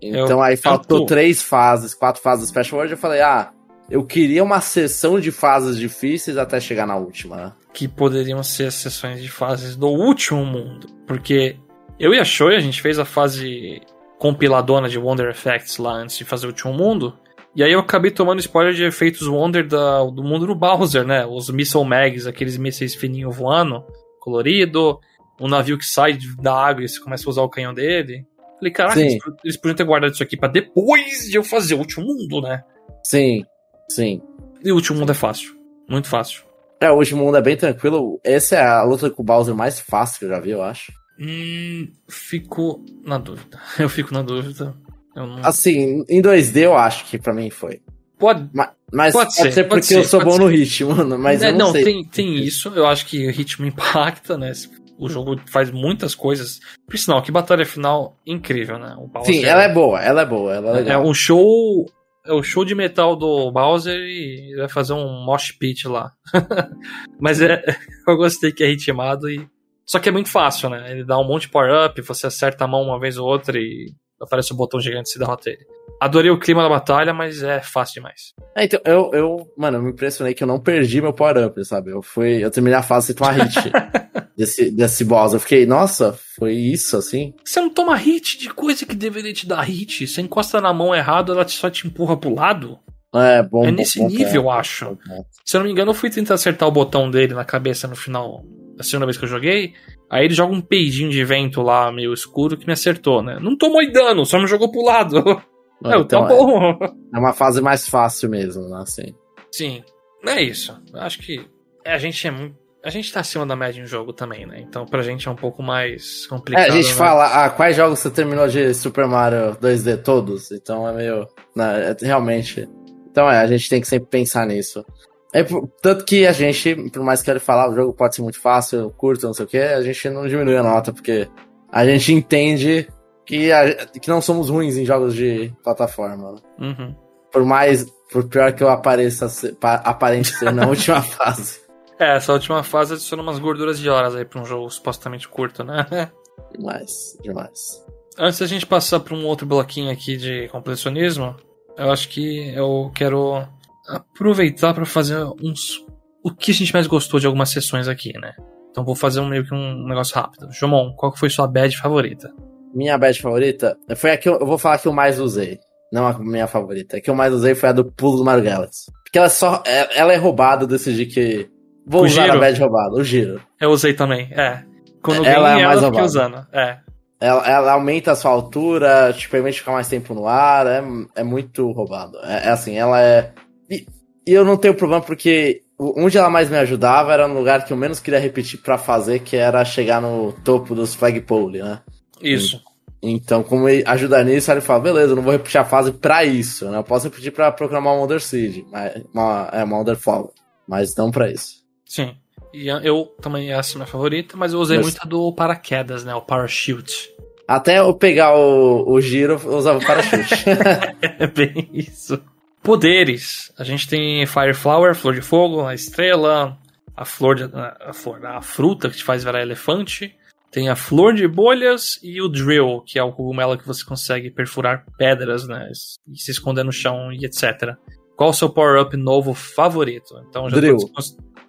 Então eu, aí faltou três fases, quatro fases do Special World, eu falei, ah, eu queria uma sessão de fases difíceis até chegar na última? Que poderiam ser as sessões de fases do último mundo. Porque eu e a Shoei, a gente fez a fase compiladona de Wonder Effects lá antes de fazer o último mundo. E aí eu acabei tomando spoiler de efeitos Wonder da, do mundo do Bowser, né? Os Missile Mags, aqueles mísseis fininhos voando, colorido. Um navio que sai da água e você começa a usar o canhão dele. Falei, caraca, eles, eles, podiam ter guardado isso aqui para depois de eu fazer o último mundo, né? Sim, sim. E o último mundo é fácil. Muito fácil. É, o último mundo é bem tranquilo. Essa é a luta com o Bowser mais fácil que eu já vi, eu acho. Hum, fico na dúvida. Eu fico na dúvida. Não... Assim, em 2D eu acho que pra mim foi. Pode, mas, mas pode, ser, ser porque ser, eu sou bom ser. no ritmo, mas é, eu não, não. Tem, tem isso, eu acho que o ritmo impacta, né? O jogo faz muitas coisas. Por sinal, que batalha final incrível, né? Sim, ela é boa, ela é boa, ela é legal. É um show. É o show de metal do Bowser e vai fazer um mosh pit lá. mas é, eu gostei que é ritmado e. Só que é muito fácil, né? Ele dá um monte de power-up, você acerta a mão uma vez ou outra e aparece o um botão gigante e se derrota ele. Adorei o clima da batalha, mas é fácil demais. É, então, eu, eu, mano, eu me impressionei que eu não perdi meu power-up, sabe? Eu fui, eu terminei a fase sem tomar hit desse, desse boss. Eu fiquei, nossa, foi isso, assim? Você não toma hit de coisa que deveria te dar hit. Você encosta na mão errado, ela só te empurra pro lado. É, bom. É nesse bom, nível, bom, eu acho. Se eu não me engano, eu fui tentar acertar o botão dele na cabeça no final, a segunda vez que eu joguei. Aí ele joga um peidinho de vento lá, meio escuro, que me acertou, né? Não tomou dano, só me jogou pro lado. É, então tá bom. É, uma fase mais fácil mesmo, né? Assim. Sim. É isso. Acho que a gente é muito. A gente tá acima da média em jogo também, né? Então pra gente é um pouco mais complicado. É, a gente né? fala, ah, quais jogos você terminou de Super Mario 2D todos? Então é meio. Né, é, realmente. Então é, a gente tem que sempre pensar nisso. É, tanto que a gente, por mais que ele falar, o jogo pode ser muito fácil, curto, não sei o que, a gente não diminui a nota, porque a gente entende que, a, que não somos ruins em jogos de plataforma. Né? Uhum. Por mais, por pior que eu apareça, aparente ser na última fase. É, essa última fase adiciona umas gorduras de horas aí pra um jogo supostamente curto, né? demais, demais. Antes da gente passar pra um outro bloquinho aqui de completionismo, eu acho que eu quero aproveitar para fazer uns. O que a gente mais gostou de algumas sessões aqui, né? Então vou fazer um meio que um negócio rápido. Jomon, qual foi sua bad favorita? Minha bad favorita foi a que eu, eu vou falar que eu mais usei. Não a minha favorita. A que eu mais usei foi a do pulo do Mario Galaxy. Porque ela só. Ela é roubada, eu decidi que. Vou O usar giro? a bad roubada, o giro. Eu usei também, é. Quando Ela ganhei é mais roubada. usando. É. Ela, ela aumenta a sua altura, te permite ficar mais tempo no ar, é, é muito roubado. É, é assim, ela é. E, eu não tenho problema porque onde ela mais me ajudava era no lugar que eu menos queria repetir pra fazer, que era chegar no topo dos flagpole, né? Isso. Então, como ele ajuda nisso, ele fala, beleza, eu não vou repetir a fase pra isso, né? Eu posso repetir pra programar uma Wonder Seed, mas, uma, é, uma Wonder Fall, mas não pra isso. Sim. E eu também essa é a minha favorita, mas eu usei Mas- muito a do paraquedas, né? O parachute. Até eu pegar o, o giro, eu usava o parachute. É bem isso. Poderes. A gente tem Fire Flower, flor de fogo, a estrela, a flor de, a flor, a fruta que te faz virar elefante. Tem a flor de bolhas e o drill, que é o cogumelo que você consegue perfurar pedras, né? E se esconder no chão e etc. Qual o seu power-up novo favorito? Então já Drill.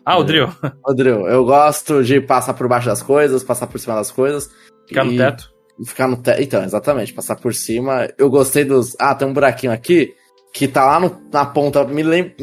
Ah, o drill. Rodrigo, eu gosto de passar por baixo das coisas, passar por cima das coisas. Ficar no e teto. Ficar no teto. Então, exatamente, passar por cima. Eu gostei dos. Ah, tem um buraquinho aqui que tá lá no, na ponta. Me lembra.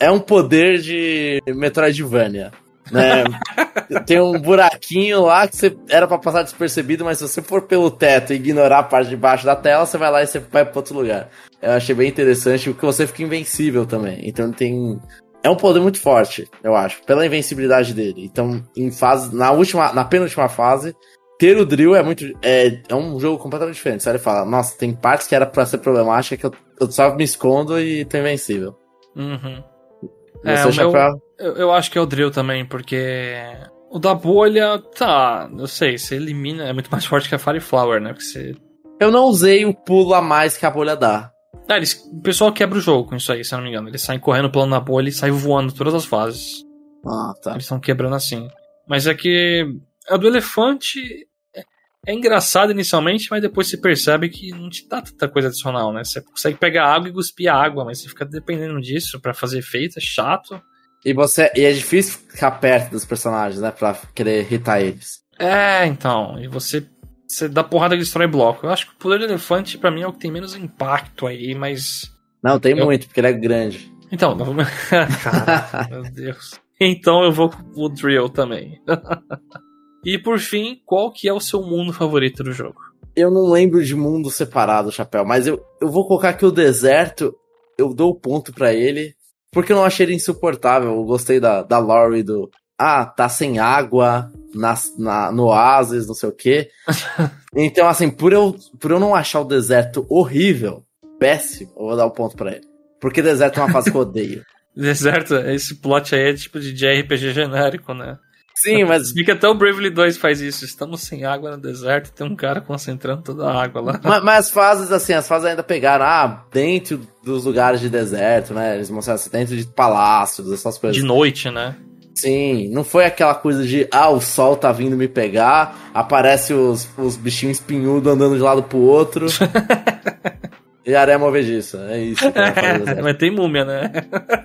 É um poder de Metroidvania. Né? tem um buraquinho lá que você era para passar despercebido, mas se você for pelo teto e ignorar a parte de baixo da tela, você vai lá e você vai para outro lugar. Eu achei bem interessante porque você fica invencível também. Então tem é um poder muito forte, eu acho, pela invencibilidade dele. Então, em fase na última, na penúltima fase, ter o drill é muito é, é um jogo completamente diferente. Você fala, nossa, tem partes que era para ser problemática que eu, eu só me escondo e tô invencível. Uhum. É, o meu, pra... eu, eu acho que é o drill também, porque o da bolha, tá, eu sei, você elimina, é muito mais forte que a Fire Flower, né? Porque você... Eu não usei o pulo a mais que a bolha dá. Ah, eles, o pessoal quebra o jogo com isso aí, se eu não me engano. Eles saem correndo pulando na bolha e saem voando todas as fases. Ah, tá. Eles estão quebrando assim. Mas é que a do elefante é, é engraçado inicialmente, mas depois você percebe que não te dá tanta coisa adicional, né? Você consegue pegar água e cuspir água, mas você fica dependendo disso para fazer efeito, é chato. E você e é difícil ficar perto dos personagens, né, para querer irritar eles. É, então, e você você dá porrada e destrói bloco. Eu acho que o poder do elefante para mim é o que tem menos impacto aí, mas Não, tem eu... muito, porque ele é grande. Então, meu Deus. Então eu vou com o drill também. e por fim, qual que é o seu mundo favorito do jogo? Eu não lembro de mundo separado, Chapéu, mas eu, eu vou colocar que o deserto, eu dou o ponto para ele, porque eu não achei ele insuportável. Eu gostei da, da lore do. Ah, tá sem água na, na, no oásis, não sei o quê. então, assim, por eu, por eu não achar o deserto horrível, péssimo, eu vou dar o ponto para ele. Porque deserto é uma fase que eu odeio. deserto, esse plot aí é tipo de JRPG genérico, né? Sim, mas. Fica até o Bravely 2 faz isso. Estamos sem água no deserto tem um cara concentrando toda a água lá. Mas, mas, as fases, assim, as fases ainda pegaram, ah, dentro dos lugares de deserto, né? Eles mostraram assim, dentro de palácios, essas coisas. De noite, né? Sim, não foi aquela coisa de, ah, o sol tá vindo me pegar, aparece os, os bichinhos espinhudos andando de lado pro outro. e areia movediça, é isso. É, mas tem múmia, né?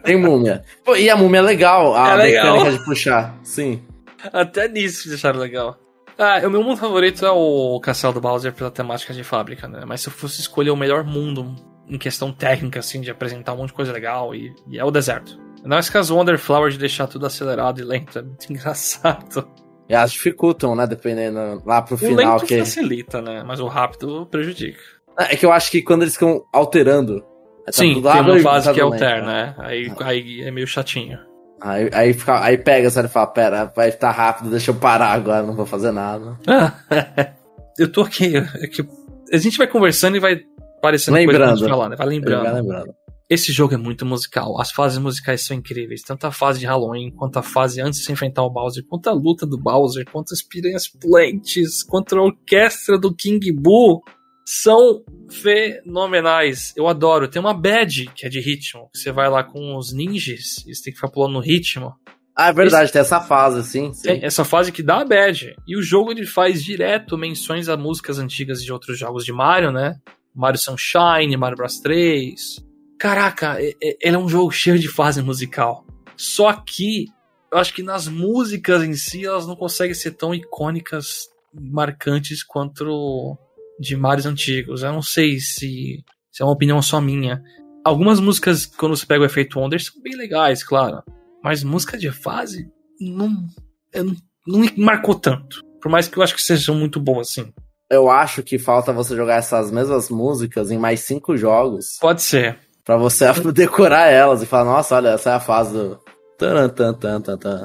Tem múmia. Pô, e a múmia é legal, a é mecânica legal. de puxar, sim. Até nisso deixaram legal. Ah, o meu mundo favorito é o Castelo do Bowser pela temática de fábrica, né? Mas se eu fosse escolher o melhor mundo em questão técnica, assim, de apresentar um monte de coisa legal, e, e é o deserto. Não é as Wonderflower de deixar tudo acelerado e lento, é muito engraçado. E elas dificultam, né? Dependendo lá pro o final. O lento que... facilita, né? Mas o rápido prejudica. É que eu acho que quando eles ficam alterando. Tá Sim, tem uma fase que altera, né? Aí, ah. aí é meio chatinho. Aí, aí, fica, aí pega, sabe, e fala, pera, vai estar rápido, deixa eu parar agora, não vou fazer nada. eu tô aqui, aqui, a gente vai conversando e vai parecendo lembrando. coisa falar, né? Vai lembrando. Vai lembrando. Esse jogo é muito musical, as fases musicais são incríveis, tanto a fase de Halloween, quanto a fase antes de se enfrentar o Bowser, quanto a luta do Bowser, quanto as piranhas plantes, quanto a orquestra do King Boo são fenomenais. Eu adoro. Tem uma bad que é de ritmo. Você vai lá com os ninjas e você tem que ficar pulando no ritmo. Ah, é verdade, Esse... tem essa fase, sim, sim. Tem essa fase que dá a bad. E o jogo ele faz direto menções a músicas antigas de outros jogos de Mario, né? Mario Sunshine, Mario Bros 3. Caraca, ele é um jogo cheio de fase musical. Só que eu acho que nas músicas em si elas não conseguem ser tão icônicas, marcantes quanto de Marios antigos. Eu não sei se, se é uma opinião só minha. Algumas músicas, quando você pega o efeito Wonder, são bem legais, claro. Mas música de fase não, não, não me marcou tanto. Por mais que eu acho que sejam muito boas, assim. Eu acho que falta você jogar essas mesmas músicas em mais cinco jogos. Pode ser. Pra você decorar elas e falar, nossa, olha, essa é a fase do.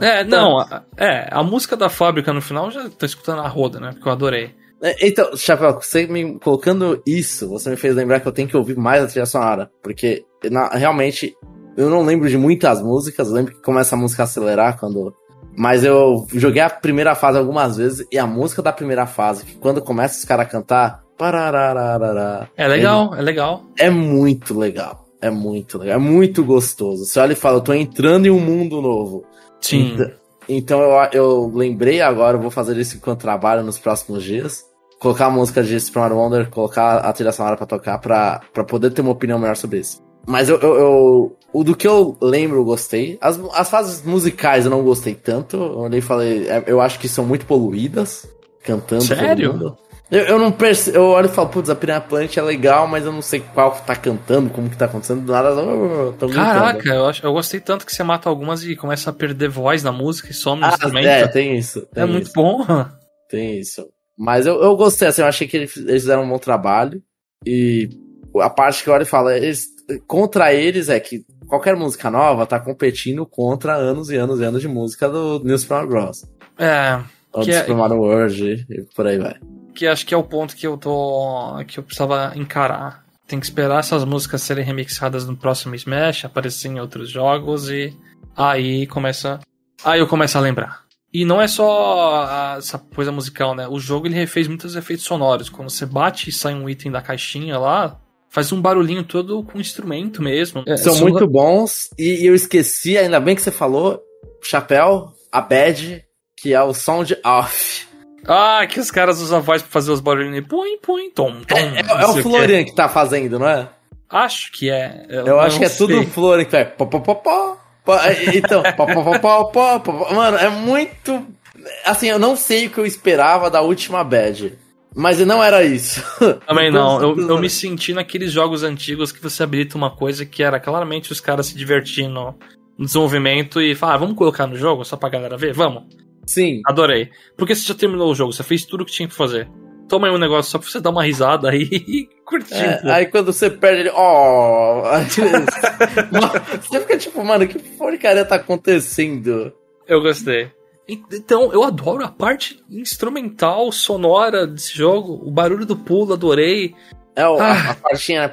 É, não, é, a música da fábrica no final já tô escutando a roda, né? Porque eu adorei. É, então, Chapéu, você me colocando isso, você me fez lembrar que eu tenho que ouvir mais a trilha sonora. Porque, na, realmente, eu não lembro de muitas músicas. Eu lembro que começa a música a acelerar quando. Mas eu joguei a primeira fase algumas vezes e a música da primeira fase, que quando começa os caras a cantar. É legal, é, é legal. É muito legal. É muito legal. É muito gostoso. Você olha e fala, eu tô entrando em um mundo novo. Sim. Então, então eu, eu lembrei agora, eu vou fazer isso enquanto trabalho nos próximos dias. Colocar a música de Super Wonder, colocar a trilha sonora pra tocar pra, pra poder ter uma opinião melhor sobre isso. Mas eu, eu, eu o do que eu lembro, eu gostei. As, as fases musicais eu não gostei tanto. Eu olhei e falei, é, eu acho que são muito poluídas. Cantando. Sério? Eu, eu não percebo. Eu olho e falo, putz, a Piranha Plant é legal, mas eu não sei qual tá cantando, como que tá acontecendo, do nada. eu tô Caraca, eu, acho, eu gostei tanto que você mata algumas e começa a perder voz na música e some ah, no instrumento. É, tem isso. Tem é isso. muito bom. Tem isso. Mas eu, eu gostei, assim, eu achei que eles fizeram um bom trabalho. E a parte que eu olho e falo, eles, contra eles é que qualquer música nova tá competindo contra anos e anos e anos de música do Neil Super Bros. É. Ou do é, Super Mario World e por aí vai. Que acho que é o ponto que eu tô. que eu precisava encarar. Tem que esperar essas músicas serem remixadas no próximo Smash, aparecer em outros jogos e aí começa. Aí eu começo a lembrar. E não é só a, essa coisa musical, né? O jogo ele refez muitos efeitos sonoros. Quando você bate e sai um item da caixinha lá, faz um barulhinho todo com instrumento mesmo. É, São muito bons. E, eu esqueci, ainda bem que você falou, chapéu, a badge, que é o sound off. Ah, que os caras usam a voz pra fazer os barulhinhos. Põe, põe, tom, tom. É, é, é o Florian que, que tá fazendo, não é? Acho que é. Eu, eu acho que é sei. tudo o Florian que vai. Pó, pó, pó, pó. Então, pó, pó, pó, pó, pó, mano, é muito. Assim, eu não sei o que eu esperava da última badge. Mas não era isso. Também não. Eu, eu me senti naqueles jogos antigos que você habilita uma coisa que era claramente os caras se divertindo no desenvolvimento e falar, ah, vamos colocar no jogo só pra galera ver? Vamos. Sim. Adorei. Porque você já terminou o jogo, você fez tudo o que tinha que fazer. Toma aí um negócio só pra você dar uma risada aí e curtir. É, aí quando você perde ele. Oh! você fica tipo, mano, que porcaria tá acontecendo? Eu gostei. Então, eu adoro a parte instrumental, sonora desse jogo. O barulho do pulo, adorei. É, o, ah. a, partinha.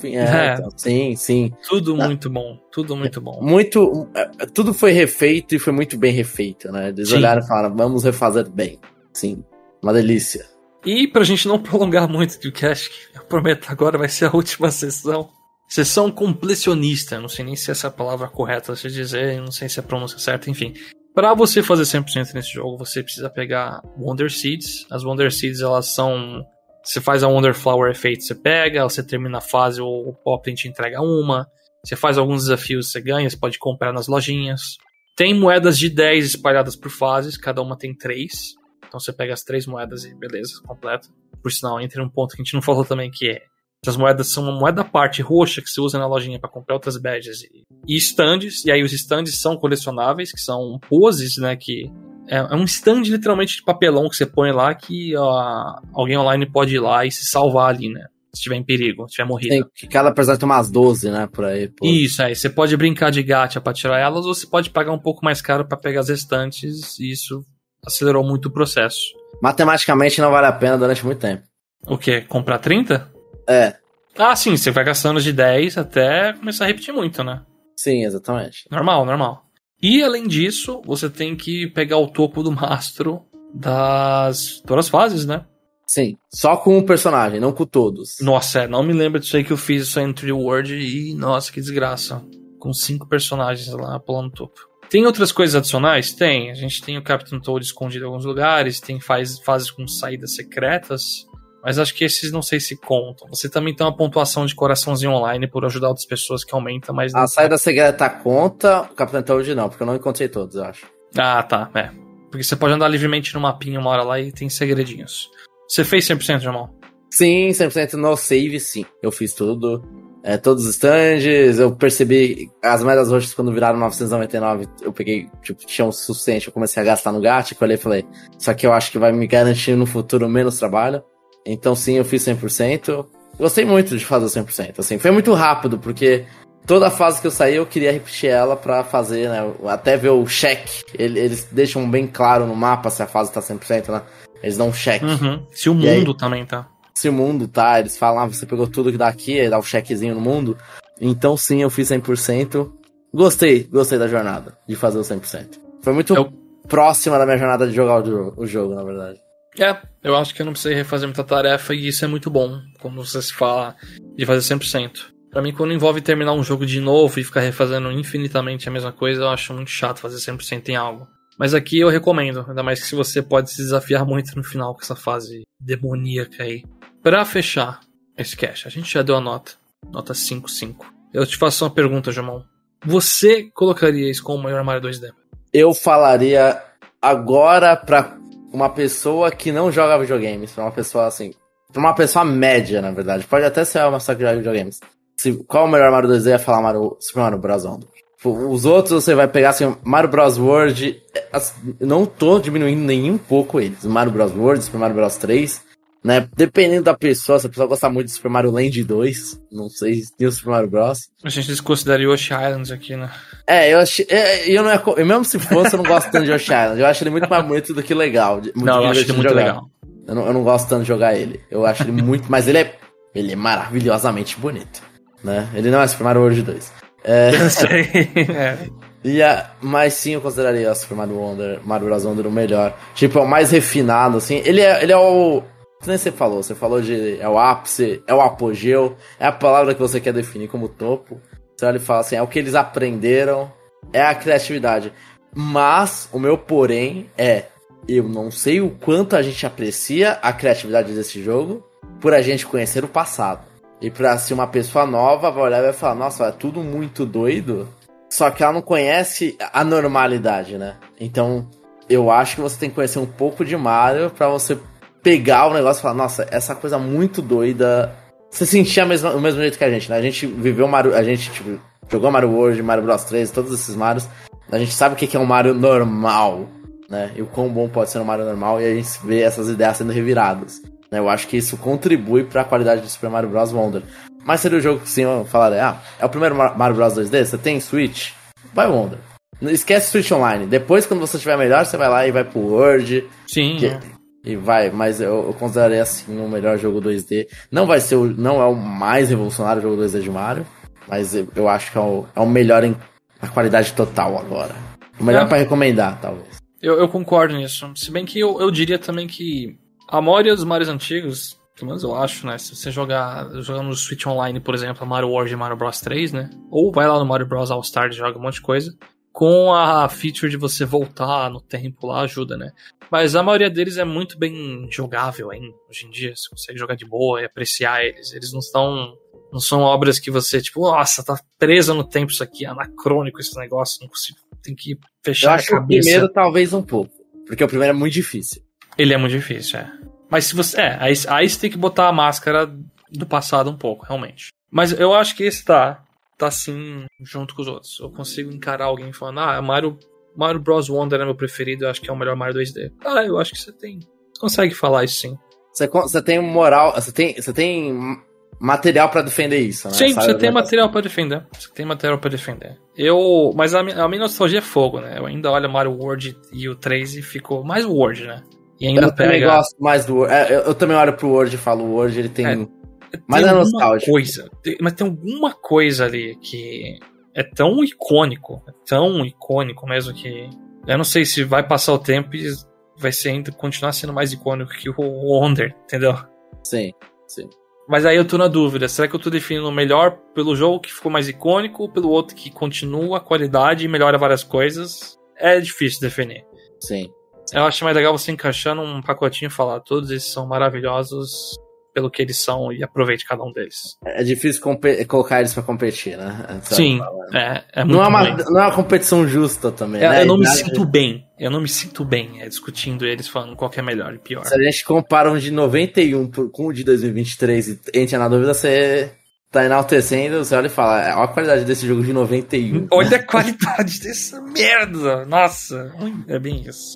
Pim, é, é. Então, sim, sim. Tudo ah. muito bom. Tudo muito bom. Muito. É, tudo foi refeito e foi muito bem refeito, né? Eles sim. olharam e falaram, vamos refazer bem. Sim. Uma delícia. E pra gente não prolongar muito o cast, eu prometo agora vai ser a última sessão. Sessão completionista, não sei nem se essa é palavra correta a se dizer, não sei se é a pronúncia certa, enfim. Para você fazer 100% nesse jogo, você precisa pegar Wonder Seeds. As Wonder Seeds, elas são... Você faz a Wonder Flower você pega, você termina a fase, o Pop te entrega uma. Você faz alguns desafios, você ganha, você pode comprar nas lojinhas. Tem moedas de 10 espalhadas por fases, cada uma tem 3. Então você pega as três moedas e beleza, completa. Por sinal, entre um ponto que a gente não falou também que é essas moedas são uma moeda parte roxa que você usa na lojinha para comprar outras badges e, e stands. E aí os stands são colecionáveis, que são poses, né? Que é, é um stand literalmente de papelão que você põe lá que ó, alguém online pode ir lá e se salvar ali, né? Se tiver em perigo, se tiver morrido. Tem que cada apesar ter umas 12, né? Por aí. Isso, aí. Você pode brincar de gacha pra tirar elas, ou você pode pagar um pouco mais caro para pegar as restantes, e isso acelerou muito o processo. Matematicamente não vale a pena durante muito tempo. O quê? Comprar 30? É. Ah, sim, você vai gastando de 10 até começar a repetir muito, né? Sim, exatamente. Normal, normal. E além disso, você tem que pegar o topo do mastro das todas as fases, né? Sim, só com um personagem, não com todos. Nossa, é, não me lembro disso aí que eu fiz isso no 3 World e nossa, que desgraça. Com cinco personagens lá pulando topo. Tem outras coisas adicionais? Tem. A gente tem o Captain Toad escondido em alguns lugares, tem faz, fases com saídas secretas. Mas acho que esses não sei se contam. Você também tem uma pontuação de coraçãozinho online por ajudar outras pessoas que aumenta, mas. A saída secreta conta, o Captain Toad não, porque eu não encontrei todos, eu acho. Ah, tá, é. Porque você pode andar livremente no mapinha uma hora lá e tem segredinhos. Você fez 100%, Jamal? Sim, 100% no save, sim. Eu fiz tudo é, todos os stands, eu percebi as moedas roxas quando viraram 999, eu peguei, tipo, tinha o um suficiente, eu comecei a gastar no gato, eu olhei e falei, isso aqui eu acho que vai me garantir no futuro menos trabalho. Então sim, eu fiz 100%. Gostei muito de fazer 100%, assim, foi muito rápido, porque toda fase que eu saí eu queria repetir ela para fazer, né, até ver o check, eles deixam bem claro no mapa se a fase tá 100%, né, eles dão um check. Uhum. Se o mundo aí, também tá se o mundo tá, eles falam, ah, você pegou tudo que daqui, aí dá um checkzinho no mundo. Então sim, eu fiz 100%. Gostei, gostei da jornada, de fazer o 100%. Foi muito eu... próxima da minha jornada de jogar o, o jogo, na verdade. É, eu acho que eu não precisei refazer muita tarefa e isso é muito bom, quando você se fala de fazer 100%. Pra mim, quando envolve terminar um jogo de novo e ficar refazendo infinitamente a mesma coisa, eu acho muito chato fazer 100% em algo. Mas aqui eu recomendo, ainda mais que se você pode se desafiar muito no final com essa fase demoníaca aí. Para fechar esse cache, a gente já deu a nota, nota 5.5. Eu te faço uma pergunta, Jamon. Você colocaria isso como o maior Mario 2D? Eu falaria agora pra uma pessoa que não joga videogames, pra uma pessoa assim, pra uma pessoa média, na verdade, pode até ser uma pessoa que joga videogames. Se, qual o melhor Mario 2D? É falar Mario, Super Mario Bros. Wonder. Tipo, os outros você vai pegar assim, Mario Bros. World, assim, não tô diminuindo nem um pouco eles. Mario Bros. World, Super Mario Bros. 3, né? Dependendo da pessoa, se a pessoa gostar muito de Super Mario Land 2, não sei se tem o Super Mario Bros. A gente desconsidera Yoshi Islands aqui, né? É, eu achei. É, eu não é, mesmo se fosse, eu não gosto tanto de Yoshi Island. Eu acho ele muito mais bonito do que legal. Muito não, eu acho ele muito jogar. legal. Eu não, eu não gosto tanto de jogar ele. Eu acho ele muito. mas ele é. Ele é maravilhosamente bonito. Né? Ele não é Super Mario World 2. É, eu sei. é. E a, mas sim, eu consideraria o Super Mario Wonder, Mario Bros. Wonder o melhor. Tipo, é o mais refinado, assim. Ele é, ele é o que nem você falou, você falou de é o ápice, é o apogeu, é a palavra que você quer definir como topo. Você olha e fala assim, é o que eles aprenderam, é a criatividade. Mas o meu porém é, eu não sei o quanto a gente aprecia a criatividade desse jogo por a gente conhecer o passado. E pra se uma pessoa nova vai olhar e vai falar, nossa, é tudo muito doido. Só que ela não conhece a normalidade, né? Então, eu acho que você tem que conhecer um pouco de Mario para você pegar o negócio e falar, nossa, essa coisa muito doida. Você sentia o mesmo, o mesmo jeito que a gente, né? A gente viveu Mario. A gente, tipo, jogou Mario World, Mario Bros 3, todos esses Marios. A gente sabe o que é um Mario normal, né? E o quão bom pode ser um Mario normal e a gente vê essas ideias sendo reviradas. Né? Eu acho que isso contribui para a qualidade do Super Mario Bros. Wonder. Mas seria o jogo que sim, eu falaria, ah, é o primeiro Mario Bros 2D? Você tem Switch? Vai Wonder. Esquece Switch Online. Depois, quando você estiver melhor, você vai lá e vai pro World. Sim. Que, é. E vai, mas eu, eu consideraria assim o melhor jogo 2D. Não vai ser o, não é o mais revolucionário jogo 2D de Mario, mas eu, eu acho que é o, é o melhor em a qualidade total agora. O melhor é. para recomendar, talvez. Eu, eu, concordo nisso. Se bem que eu, eu diria também que a maioria dos Marios antigos, pelo menos eu acho, né? Se você jogar, jogar no Switch Online, por exemplo, Mario World e Mario Bros 3, né? Ou vai lá no Mario Bros All Stars e joga um monte de coisa com a feature de você voltar no tempo lá ajuda, né? Mas a maioria deles é muito bem jogável hein? hoje em dia. Você consegue jogar de boa e apreciar eles. Eles não estão. Não são obras que você, tipo, nossa, tá preso no tempo isso aqui, anacrônico esse negócio, não consigo. Tem que fechar Eu acho a cabeça. o primeiro talvez um pouco. Porque o primeiro é muito difícil. Ele é muito difícil, é. Mas se você. É, aí, aí você tem que botar a máscara do passado um pouco, realmente. Mas eu acho que esse tá tá assim junto com os outros. Eu consigo encarar alguém falando, ah, Mario, Mario Bros. Wonder é meu preferido, eu acho que é o melhor Mario 2D. Ah, eu acho que você tem. Consegue falar isso sim. Você, você tem moral, você tem, você tem material para defender isso, né? Sim, Sabe você tem material para defender. Você tem material para defender. Eu, mas a, a, minha nostalgia é fogo, né? Eu ainda olho Mario World e o 3 e fico mais World, né? E ainda eu pega. também gosto mais do é, eu, eu, também olho pro World e falo World, ele tem é, mas tem é nostálgico. Coisa, tem, mas tem alguma coisa ali que é tão icônico, é tão icônico mesmo que eu não sei se vai passar o tempo e vai ser ainda continuar sendo mais icônico que o Wonder, entendeu? Sim, sim. Mas aí eu tô na dúvida, será que eu tô definindo melhor pelo jogo que ficou mais icônico ou pelo outro que continua a qualidade e melhora várias coisas? É difícil definir. Sim. Eu acho mais legal você encaixar num pacotinho e falar, todos esses são maravilhosos, pelo que eles são e aproveite cada um deles. É difícil colocar eles para competir, né? Sim, é, é não, é uma, não é uma competição justa também. É, né? Eu não me sinto bem. Eu não me sinto bem é, discutindo eles, falando qual é melhor e pior. Se a gente compara um de 91 com o de 2023 e entra na dúvida, você tá enaltecendo, você olha e fala, olha a qualidade desse jogo de 91. Olha a qualidade dessa merda! Nossa, é bem isso.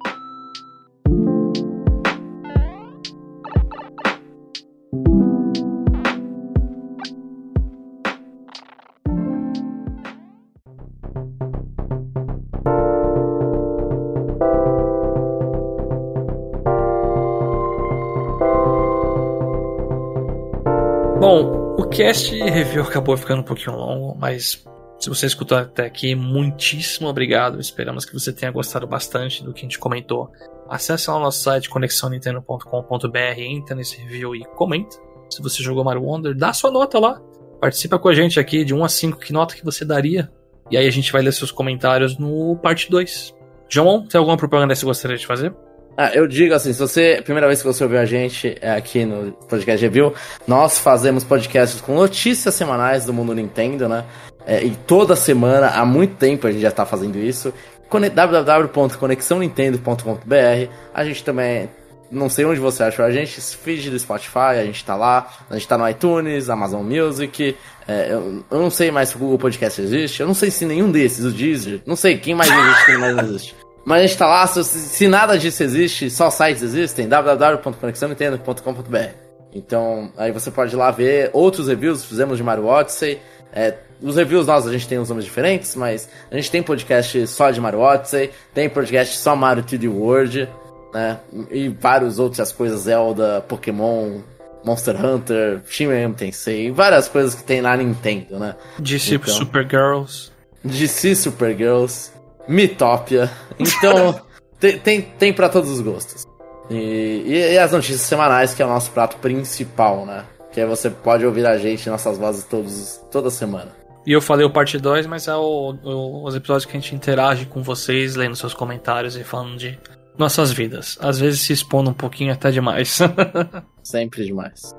Bom, o cast review acabou ficando um pouquinho longo, mas se você escutou até aqui, muitíssimo obrigado. Esperamos que você tenha gostado bastante do que a gente comentou. Acesse lá o nosso site conexãonintendo.com.br, entra nesse review e comenta. Se você jogou Mario Wonder, dá sua nota lá. Participa com a gente aqui de 1 a 5, que nota que você daria? E aí a gente vai ler seus comentários no parte 2. João, tem alguma propaganda que você gostaria de fazer? Ah, eu digo assim, se você, primeira vez que você ouviu a gente é aqui no Podcast Review, nós fazemos podcasts com notícias semanais do mundo Nintendo, né? É, e toda semana, há muito tempo a gente já tá fazendo isso. www.conexãonintendo.com.br. A gente também não sei onde você achou a gente, feed do Spotify, a gente tá lá, a gente tá no iTunes, Amazon Music, é, eu, eu, não sei mais se o Google Podcast existe, eu não sei se nenhum desses, o Deezer, não sei quem mais existe, quem mais existe. Mas a gente tá lá, se, se nada disso existe, só sites existem, www.conexãonintendo.com.br. Então, aí você pode ir lá ver outros reviews, fizemos de Mario Odyssey, é, os reviews nossos a gente tem uns nomes diferentes, mas a gente tem podcast só de Mario Odyssey, tem podcast só Mario 3D World, né? E vários outros, as coisas Zelda, Pokémon, Monster Hunter, Shin Megami Tensei, várias coisas que tem na Nintendo, né? DC então, Supergirls. DC Supergirls, Mitopia. Então, tem, tem, tem para todos os gostos. E, e, e, as notícias semanais, que é o nosso prato principal, né? Que aí você pode ouvir a gente, nossas vozes todos, toda semana. E eu falei o parte 2, mas é o, o, os episódios que a gente interage com vocês, lendo seus comentários e falando de nossas vidas. Às vezes se expondo um pouquinho até demais. Sempre demais.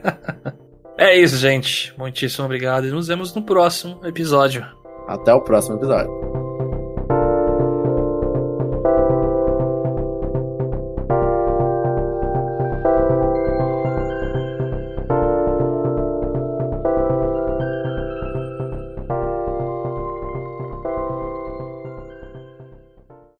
é isso, gente. Muitíssimo obrigado e nos vemos no próximo episódio. Até o próximo episódio.